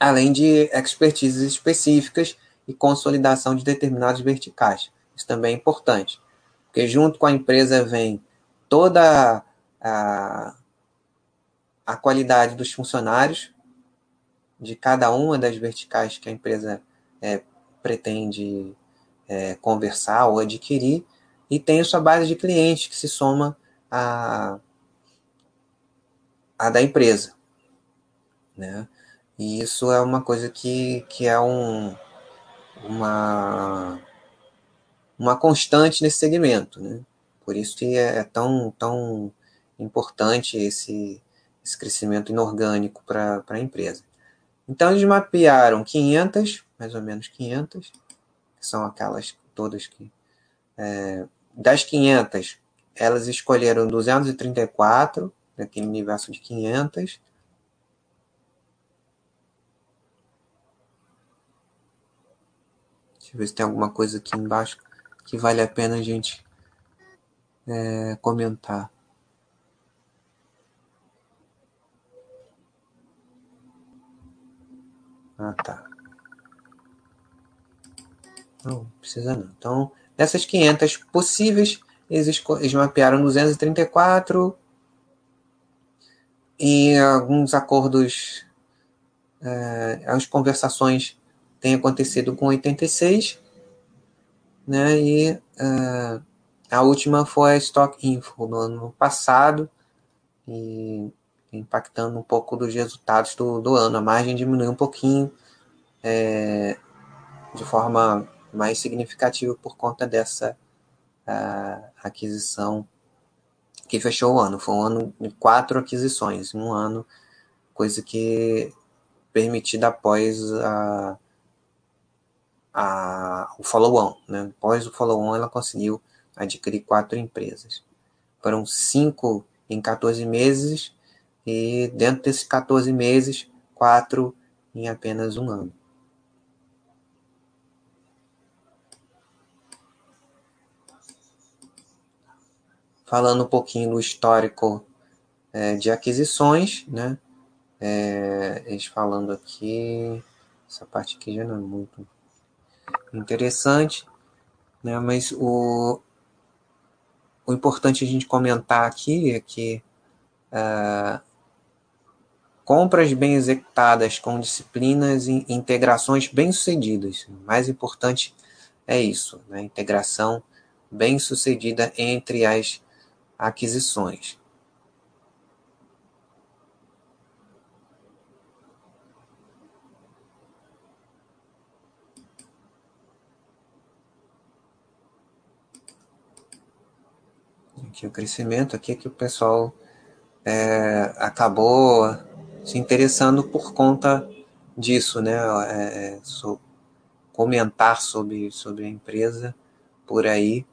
Speaker 1: além de expertises específicas e consolidação de determinados verticais. Isso também é importante, porque junto com a empresa vem toda a, a qualidade dos funcionários de cada uma das verticais que a empresa é, pretende é, conversar ou adquirir, e tem a sua base de clientes que se soma a, a da empresa. Né? E isso é uma coisa que, que é um, uma, uma constante nesse segmento. Né? Por isso que é, é tão, tão importante esse, esse crescimento inorgânico para a empresa. Então, eles mapearam 500, mais ou menos 500, que são aquelas todas que. É, das 500, elas escolheram 234, daquele universo de 500, Deixa eu ver se tem alguma coisa aqui embaixo que vale a pena a gente é, comentar. Ah, tá. Não, precisa não. Então, dessas 500 possíveis, eles, eles mapearam 234 e alguns acordos, é, as conversações tem acontecido com 86, né? E uh, a última foi a Stock Info no ano passado e impactando um pouco dos resultados do, do ano. A margem diminuiu um pouquinho é, de forma mais significativa por conta dessa uh, aquisição que fechou o ano. Foi um ano de quatro aquisições, um ano, coisa que permitida após a a, o follow-on. Né? Após o follow-on, ela conseguiu adquirir quatro empresas. Foram cinco em 14 meses, e dentro desses 14 meses, quatro em apenas um ano. Falando um pouquinho do histórico é, de aquisições, né? É, eles falando aqui, essa parte aqui já não é muito interessante, né? Mas o, o importante a gente comentar aqui é que uh, compras bem executadas com disciplinas e integrações bem sucedidas. O mais importante é isso, né? Integração bem sucedida entre as aquisições. que o crescimento aqui é que o pessoal é, acabou se interessando por conta disso, né? É, é, so, comentar sobre, sobre a empresa por aí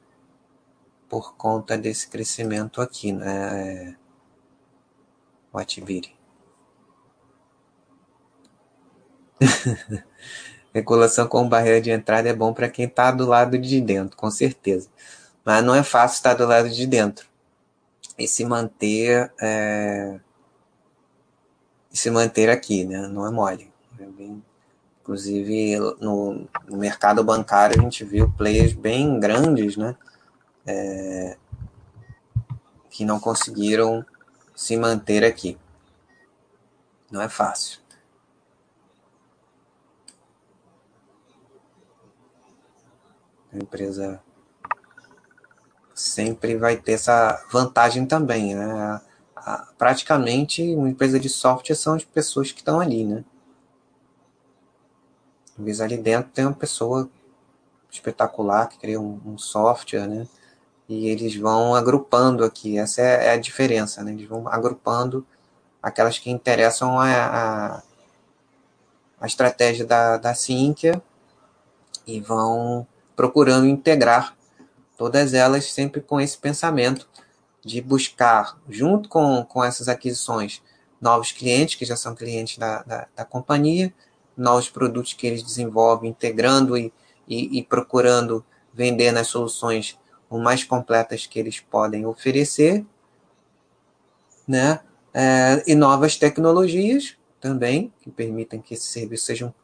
Speaker 1: por conta desse crescimento aqui, né? É, o Atibiri. <laughs> Regulação com barreira de entrada é bom para quem está do lado de dentro, com certeza. Mas não é fácil estar do lado de dentro e se manter é, e se manter aqui, né? Não é mole. É bem, inclusive no, mercado bancário a gente viu players bem grandes, né? É, que não conseguiram se manter aqui. Não é fácil. A empresa sempre vai ter essa vantagem também, né? praticamente uma empresa de software são as pessoas que estão ali, né? Às vezes ali dentro tem uma pessoa espetacular que cria um, um software, né? E eles vão agrupando aqui, essa é, é, a diferença, né? Eles vão agrupando aquelas que interessam a, a, a estratégia da, da Sinqia e vão procurando integrar todas elas sempre com esse pensamento de buscar, junto com, com essas aquisições, novos clientes, que já são clientes da, da, da companhia, novos produtos que eles desenvolvem, integrando e, e, e procurando vender nas soluções o mais completas que eles podem oferecer, né? É, e novas tecnologias também, que permitam que esses serviços sejam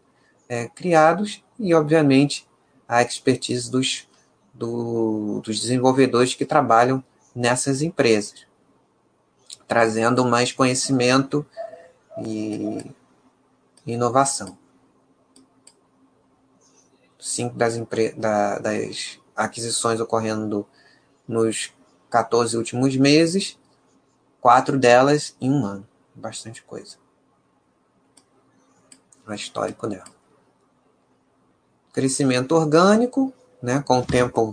Speaker 1: é, criados, e, obviamente, a expertise dos do, dos desenvolvedores que trabalham nessas empresas, trazendo mais conhecimento e inovação. Cinco das, da, das aquisições ocorrendo nos 14 últimos meses, quatro delas em um ano. Bastante coisa. O histórico dela. Crescimento orgânico, né? Com o tempo,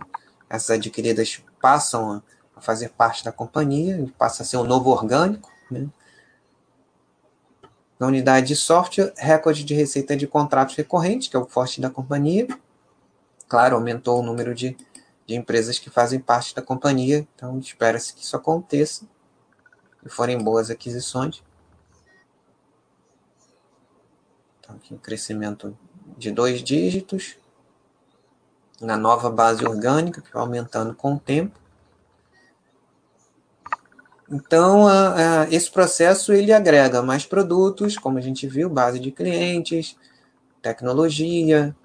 Speaker 1: essas adquiridas passam a fazer parte da companhia, passa a ser um novo orgânico. Né? Na unidade de software, recorde de receita de contratos recorrentes, que é o forte da companhia. Claro, aumentou o número de, de empresas que fazem parte da companhia, então espera-se que isso aconteça e forem boas aquisições. Então, aqui um crescimento de dois dígitos na nova base orgânica, que vai aumentando com o tempo. Então, a, a, esse processo ele agrega mais produtos, como a gente viu, base de clientes, tecnologia,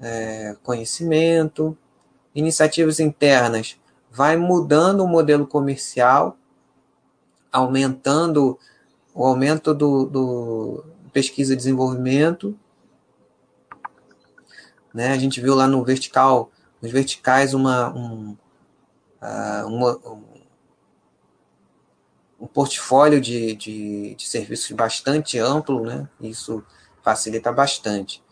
Speaker 1: é, conhecimento, iniciativas internas, vai mudando o modelo comercial, aumentando o aumento do, do pesquisa e desenvolvimento, né? A gente viu lá no vertical, nos verticais, uma, um, uh, uma, um, um portfólio de, de, de, serviços bastante amplo, né? Isso facilita bastante.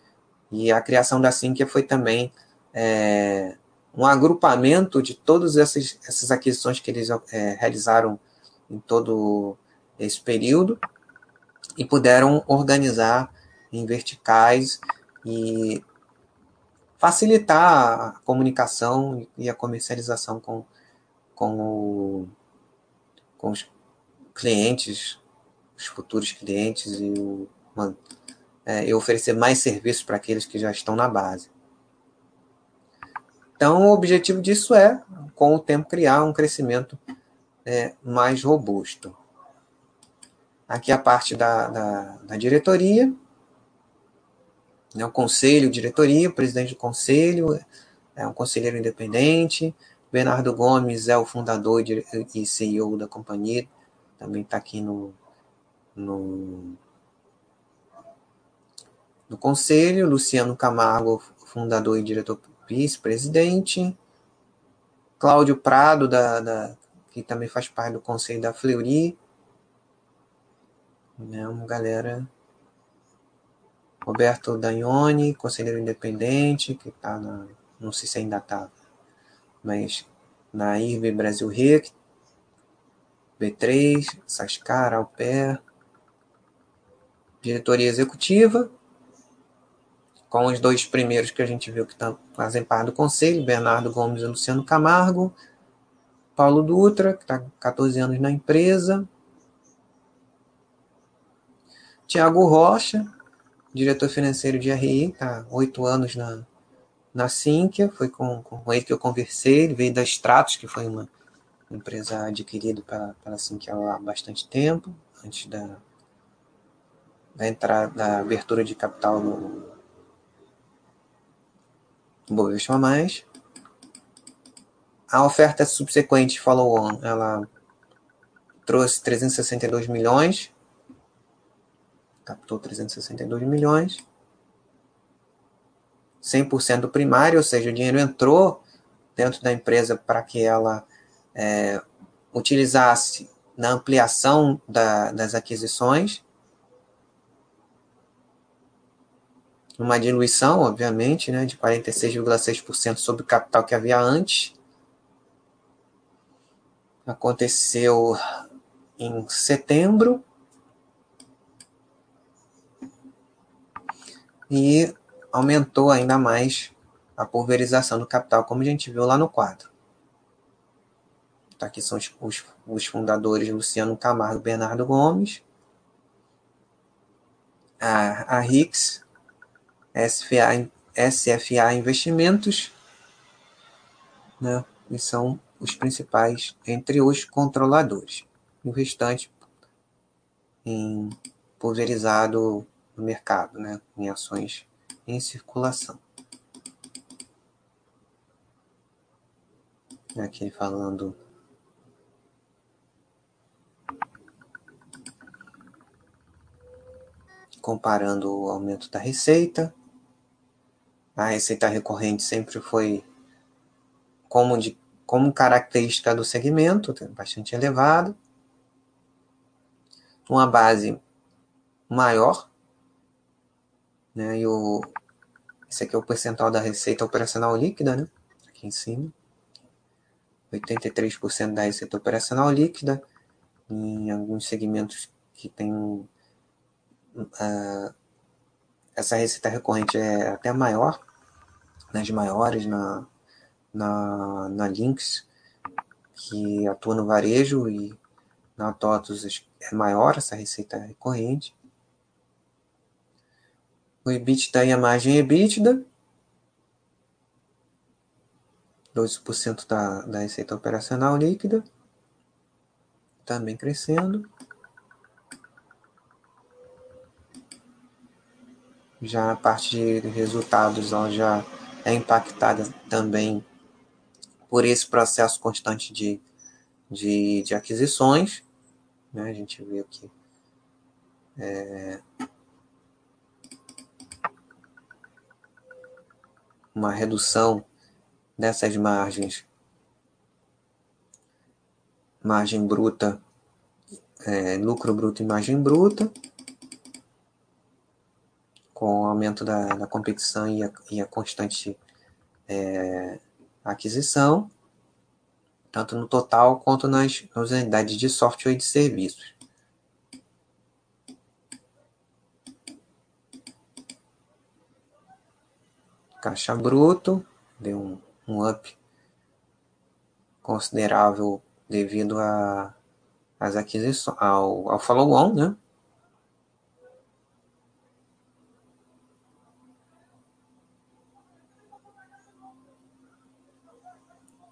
Speaker 1: E a criação da Sinqia foi também é, um agrupamento de todas essas, essas aquisições que eles é, realizaram em todo esse período e puderam organizar em verticais e facilitar a comunicação e a comercialização com, com, o, com os clientes, os futuros clientes e, o, é, e oferecer mais serviços para aqueles que já estão na base. Então, o objetivo disso é, com o tempo, criar um crescimento é, mais robusto. Aqui a parte da, da, da diretoria né, o conselho, diretoria, o presidente do conselho é um conselheiro independente. Bernardo Gomes é o fundador e CEO da companhia, também está aqui no, no, no conselho. Luciano Camargo, fundador e diretor vice-presidente. Cláudio Prado, da, da, que também faz parte do conselho da Fleury. Né, uma galera Roberto Dagnoni, conselheiro independente, que está na. Não sei se ainda está, mas na IRB Brasil REC, B3, Sascar, Alper, diretoria executiva, com os dois primeiros que a gente viu que tá, fazem parte do conselho, Bernardo Gomes e Luciano Camargo, Paulo Dutra, que está 14 anos na empresa, Tiago Rocha, diretor financeiro de RI, tá oito anos na, na Sinqia, foi com, com ele que eu conversei, ele veio da Stratos, que foi uma empresa adquirida pela, pela Sinqia há bastante tempo, antes da, da entrada, da abertura de capital no Bovespa+. Mais. A oferta subsequente follow-on, ela trouxe 362 milhões, captou 362 milhões, 100% do primário, ou seja, o dinheiro entrou dentro da empresa para que ela é, utilizasse na ampliação da, das aquisições, uma diluição, obviamente, né, de 46,6% sobre o capital que havia antes. Aconteceu em setembro. E aumentou ainda mais a pulverização do capital, como a gente viu lá no quadro. Tá, aqui são os, os, os fundadores Luciano Camargo e Bernardo Gomes. A, a RIX, SFA, SFA Investimentos, né, e são os principais entre os controladores. O restante em pulverizado no mercado, né, em ações em circulação. Aqui falando comparando o aumento da receita. A receita recorrente sempre foi como, de, como característica do segmento, bastante elevado. Uma base maior, né? E o, esse aqui é o percentual da receita operacional líquida, né? Aqui em cima. 83% da receita operacional líquida. Em alguns segmentos que tem uh, essa receita recorrente é até maior, nas maiores, na, na, na Lynx, que atua no varejo, e na TOTUS é maior essa receita recorrente o EBITDA e a margem EBITDA, 12% da, da receita operacional líquida, também crescendo. Já a parte de resultados ela já é impactada também por esse processo constante de, de, de aquisições. Né? A gente vê aqui é, uma redução dessas margens, margem bruta, é, lucro bruto e margem bruta, com o aumento da, da competição e a, e a constante é, aquisição, tanto no total quanto nas, nas unidades de software e de serviços. caixa bruto, deu um, um up considerável devido a as aquisições ao, ao follow-on, né?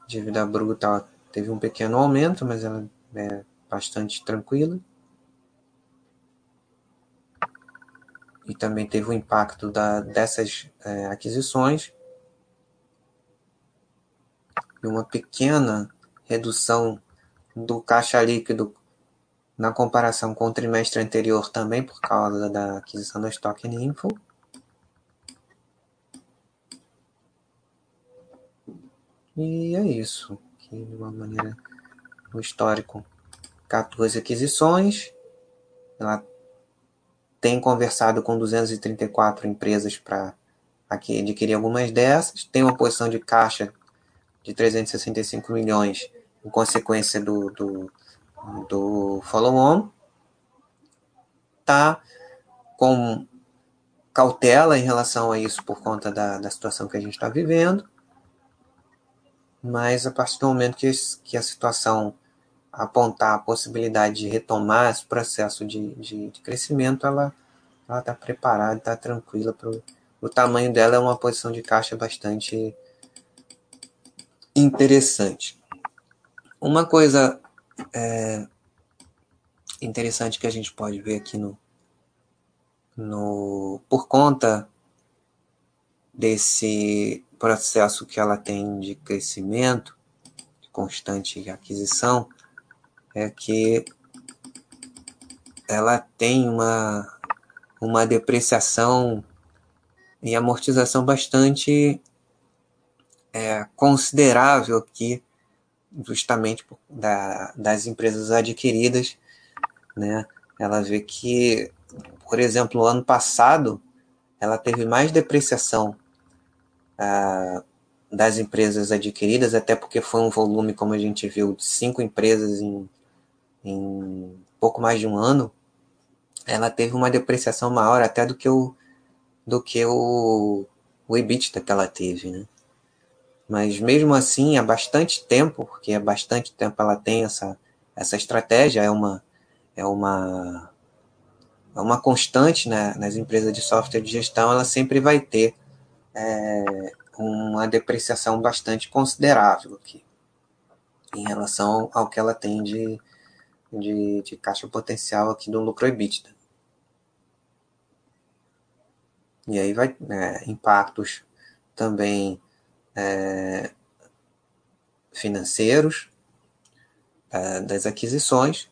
Speaker 1: Dívida bruta teve um pequeno aumento, mas ela é bastante tranquila. e também teve o impacto da, dessas é, aquisições e uma pequena redução do caixa líquido na comparação com o trimestre anterior também por causa da aquisição da Stock Info. E é isso. Aqui de uma maneira no histórico, 14 aquisições. Ela tem conversado com 234 empresas para adquirir algumas dessas, tem uma posição de caixa de 365 milhões em consequência do, do, do follow-on, está com cautela em relação a isso por conta da, da situação que a gente está vivendo, mas a partir do momento que, que a situação apontar a possibilidade de retomar esse processo de, de, de crescimento, ela está preparada, está tranquila. Pro, o tamanho dela é uma posição de caixa bastante interessante. Uma coisa é, interessante que a gente pode ver aqui no, no por conta desse processo que ela tem de crescimento, de constante aquisição, é que ela tem uma, uma depreciação e amortização bastante é, considerável aqui, justamente da, das empresas adquiridas. Né? Ela vê que, por exemplo, ano passado, ela teve mais depreciação ah, das empresas adquiridas, até porque foi um volume, como a gente viu, de cinco empresas em, em pouco mais de um ano, ela teve uma depreciação maior até do que o, do que o, o EBITDA que ela teve, né? Mas mesmo assim, há bastante tempo, porque há bastante tempo ela tem essa, essa estratégia, é uma, é uma, é uma constante né, nas empresas de software de gestão, ela sempre vai ter é, uma depreciação bastante considerável aqui, em relação ao que ela tem de, de, de caixa potencial aqui do lucro EBITDA. E aí vai é, impactos também é, financeiros é, das aquisições.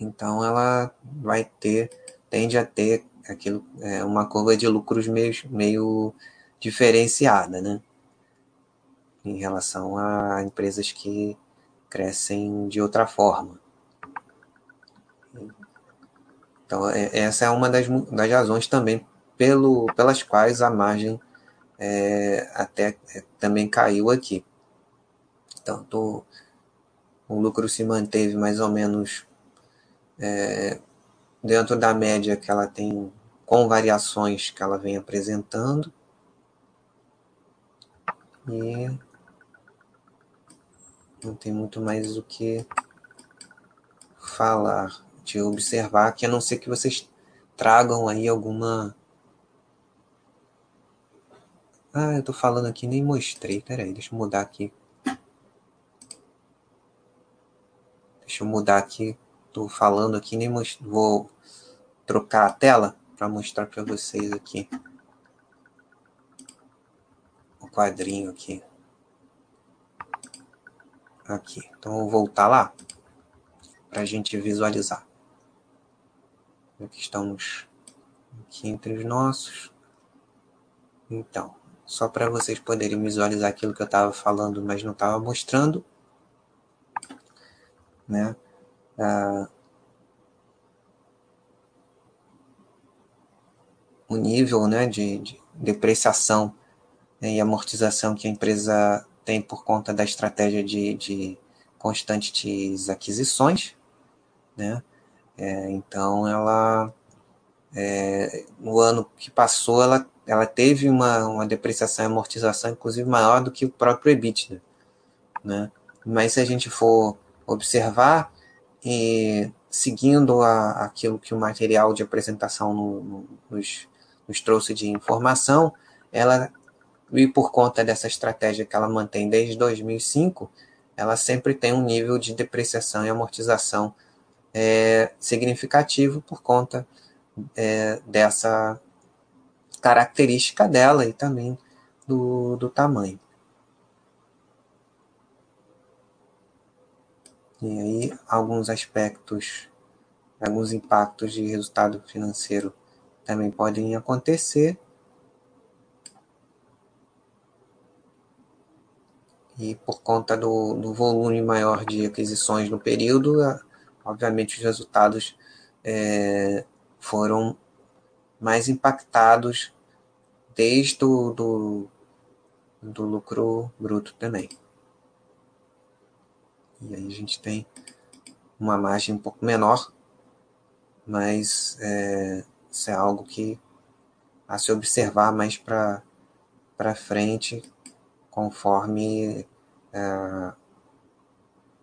Speaker 1: Então ela vai ter, tende a ter aquilo, é, uma curva de lucros meio, meio diferenciada, né? Em relação a empresas que crescem de outra forma. Então, é, essa é uma das, das razões também pelo, pelas quais a margem é, até é, também caiu aqui. Então, tô, o lucro se manteve mais ou menos é, dentro da média que ela tem, com variações que ela vem apresentando. E não tem muito mais o que falar, de observar, que a não ser que vocês tragam aí alguma ah, eu tô falando aqui nem mostrei. Pera aí, deixa eu mudar aqui. Deixa eu mudar aqui. Tô falando aqui nem mostrei. Vou trocar a tela para mostrar para vocês aqui. O quadrinho aqui. Aqui. Então vou voltar lá para a gente visualizar. Aqui estamos aqui entre os nossos. Então, só para vocês poderem visualizar aquilo que eu estava falando, mas não estava mostrando. Né? Ah, o nível né, de, de depreciação né, e amortização que a empresa tem por conta da estratégia de, de constantes aquisições. Né? É, então, ela, é, no ano que passou, ela ela teve uma, uma depreciação e amortização, inclusive, maior do que o próprio EBITDA. Né? Mas se a gente for observar, e seguindo a, aquilo que o material de apresentação no, no, nos, nos trouxe de informação, ela, e por conta dessa estratégia que ela mantém desde 2005, ela sempre tem um nível de depreciação e amortização é, significativo por conta é, dessa característica dela e também do, do tamanho. E aí, alguns aspectos, alguns impactos de resultado financeiro também podem acontecer. E por conta do, do volume maior de aquisições no período, obviamente os resultados é, foram mais impactados desde o do, do lucro bruto também. E aí a gente tem uma margem um pouco menor, mas é, isso é algo que a se observar mais para frente, conforme é,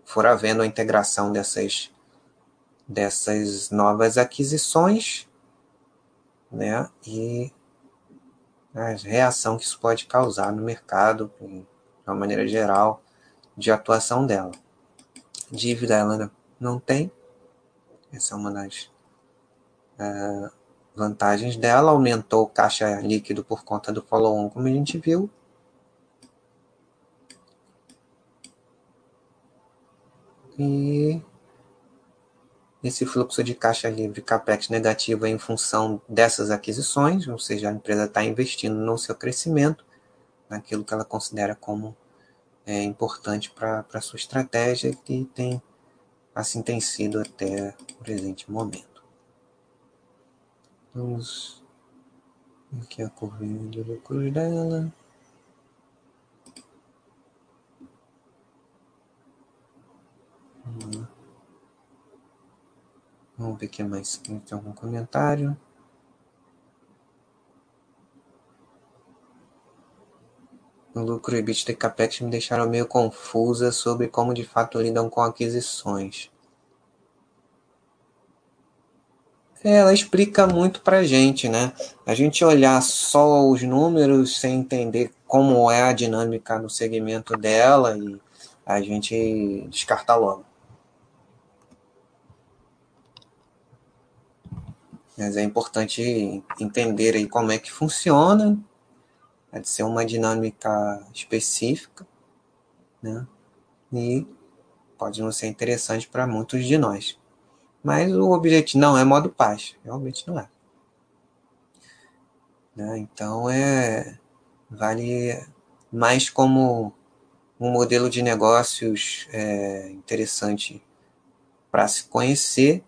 Speaker 1: for havendo a integração dessas, dessas novas aquisições né? E a reação que isso pode causar no mercado, de uma maneira geral, de atuação dela. Dívida ela não tem, essa é uma das uh, vantagens dela. Aumentou o caixa líquido por conta do follow-on, como a gente viu. E esse fluxo de caixa livre capex negativo é em função dessas aquisições, ou seja, a empresa está investindo no seu crescimento, naquilo que ela considera como é, importante para a sua estratégia, que tem assim tem sido até o presente momento. Vamos aqui a curva de lucros dela. Vamos ver aqui mais se tem algum comentário. O lucro e EBITDA e CAPEX me deixaram meio confusa sobre como de fato lidam com aquisições. Ela explica muito para gente, né? A gente olhar só os números sem entender como é a dinâmica no segmento dela e a gente descarta logo. Mas é importante entender aí como é que funciona, pode ser uma dinâmica específica, né? E pode não ser interessante para muitos de nós. Mas o objetivo não é modo paz, realmente não é. Né? Então é vale mais como um modelo de negócios é, interessante para se conhecer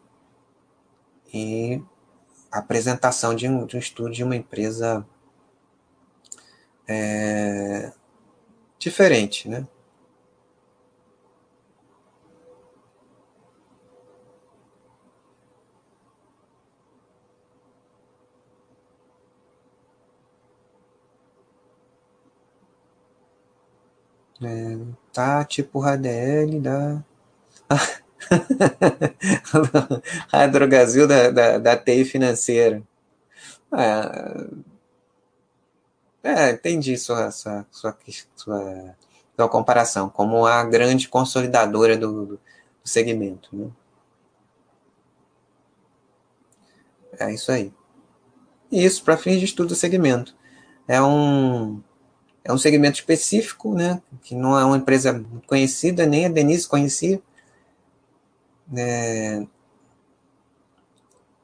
Speaker 1: e apresentação de um, de um estudo de uma empresa é, diferente, né? É, tá tipo HDL da. <laughs> a Drogazil da, da, da TI financeira. É, é entendi sua, sua, sua, sua, sua comparação, como a grande consolidadora do, do segmento. Né? É isso aí. Isso, para fins de estudo do segmento. É um, é um segmento específico, né, que não é uma empresa conhecida, nem a Denise conhecia, é,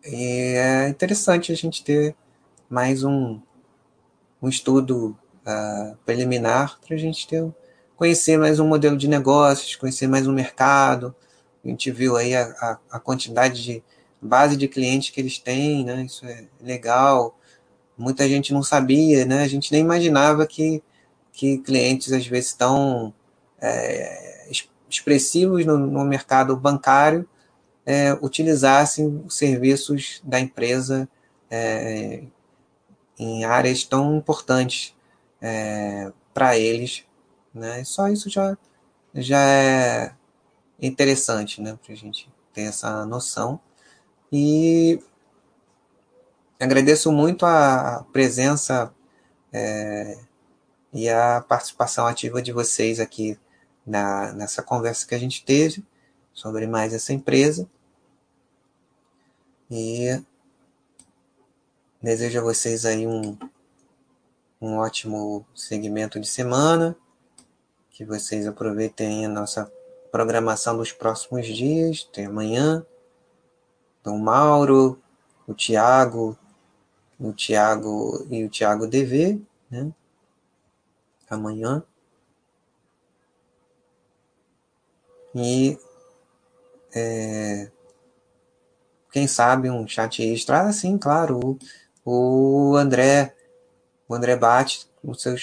Speaker 1: e é interessante a gente ter mais um, um estudo uh, preliminar para a gente ter, conhecer mais um modelo de negócios, conhecer mais um mercado. A gente viu aí a, a, a quantidade de base de clientes que eles têm, né? Isso é legal. Muita gente não sabia, né? A gente nem imaginava que, que clientes às vezes tão é, expressivos no, no mercado bancário é, utilizassem os serviços da empresa é, em áreas tão importantes é, para eles. Né? Só isso já, já é interessante né? para a gente ter essa noção. E agradeço muito a presença é, e a participação ativa de vocês aqui na, nessa conversa que a gente teve sobre mais essa empresa. E desejo a vocês aí um, um ótimo segmento de semana. Que vocês aproveitem a nossa programação dos próximos dias. Tem amanhã. O Mauro, o Tiago, o Tiago e o Tiago DV, né? Amanhã. E é, quem sabe um chat extra. Ah, sim, claro. O, o André, o André bate no seu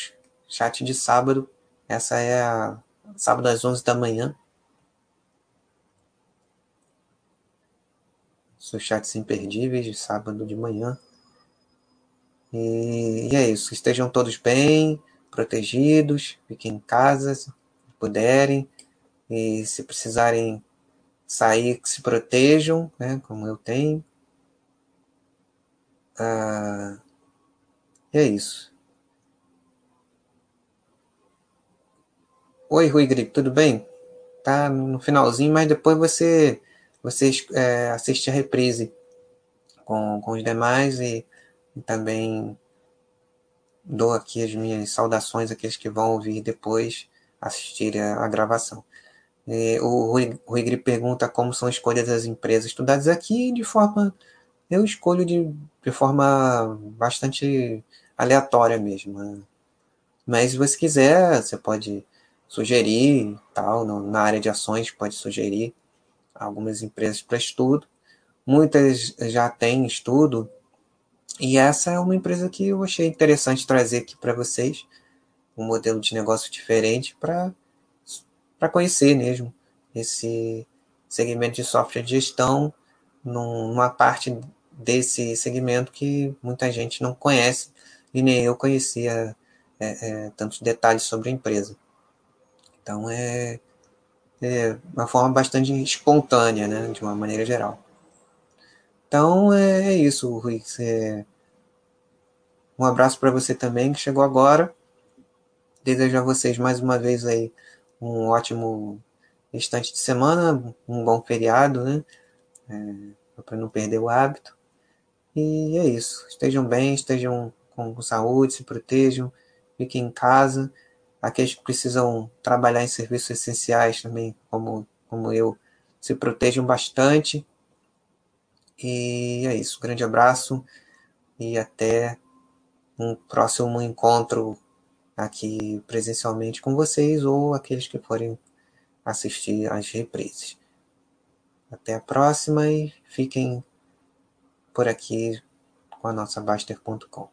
Speaker 1: chat de sábado. Essa é a sábado às 11 da manhã. Seus chats imperdíveis de sábado de manhã. E, e é isso. Estejam todos bem, protegidos, fiquem em casa, se puderem. E se precisarem sair que se protejam, né, como eu tenho. Ah, e é isso. Oi, Rui Gripe, tudo bem? Tá no finalzinho, mas depois você, você é, assiste a reprise com, com os demais e, e também dou aqui as minhas saudações àqueles que vão ouvir depois assistir a, a gravação. E o Rui, Rui Gripe pergunta como são escolhas das empresas estudadas aqui de forma. Eu escolho de, de forma bastante aleatória mesmo. Né? Mas se você quiser, você pode sugerir, tal, no, na área de ações, pode sugerir algumas empresas para estudo. Muitas já têm estudo, e essa é uma empresa que eu achei interessante trazer aqui para vocês, um modelo de negócio diferente para conhecer mesmo esse segmento de software de gestão, numa parte desse segmento que muita gente não conhece e nem eu conhecia é, é, tantos detalhes sobre a empresa. Então é, é uma forma bastante espontânea, né, de uma maneira geral. Então é, é isso, Rui. É, um abraço para você também que chegou agora. Desejo a vocês mais uma vez aí um ótimo restante de semana, um bom feriado, né? É, para não perder o hábito. E é isso. Estejam bem, estejam com saúde, se protejam, fiquem em casa. Aqueles que precisam trabalhar em serviços essenciais também, como, como eu, se protejam bastante. E é isso. Grande abraço e até um próximo encontro aqui presencialmente com vocês ou aqueles que forem assistir às reprises. Até a próxima e fiquem por aqui com a nossa Baster.com.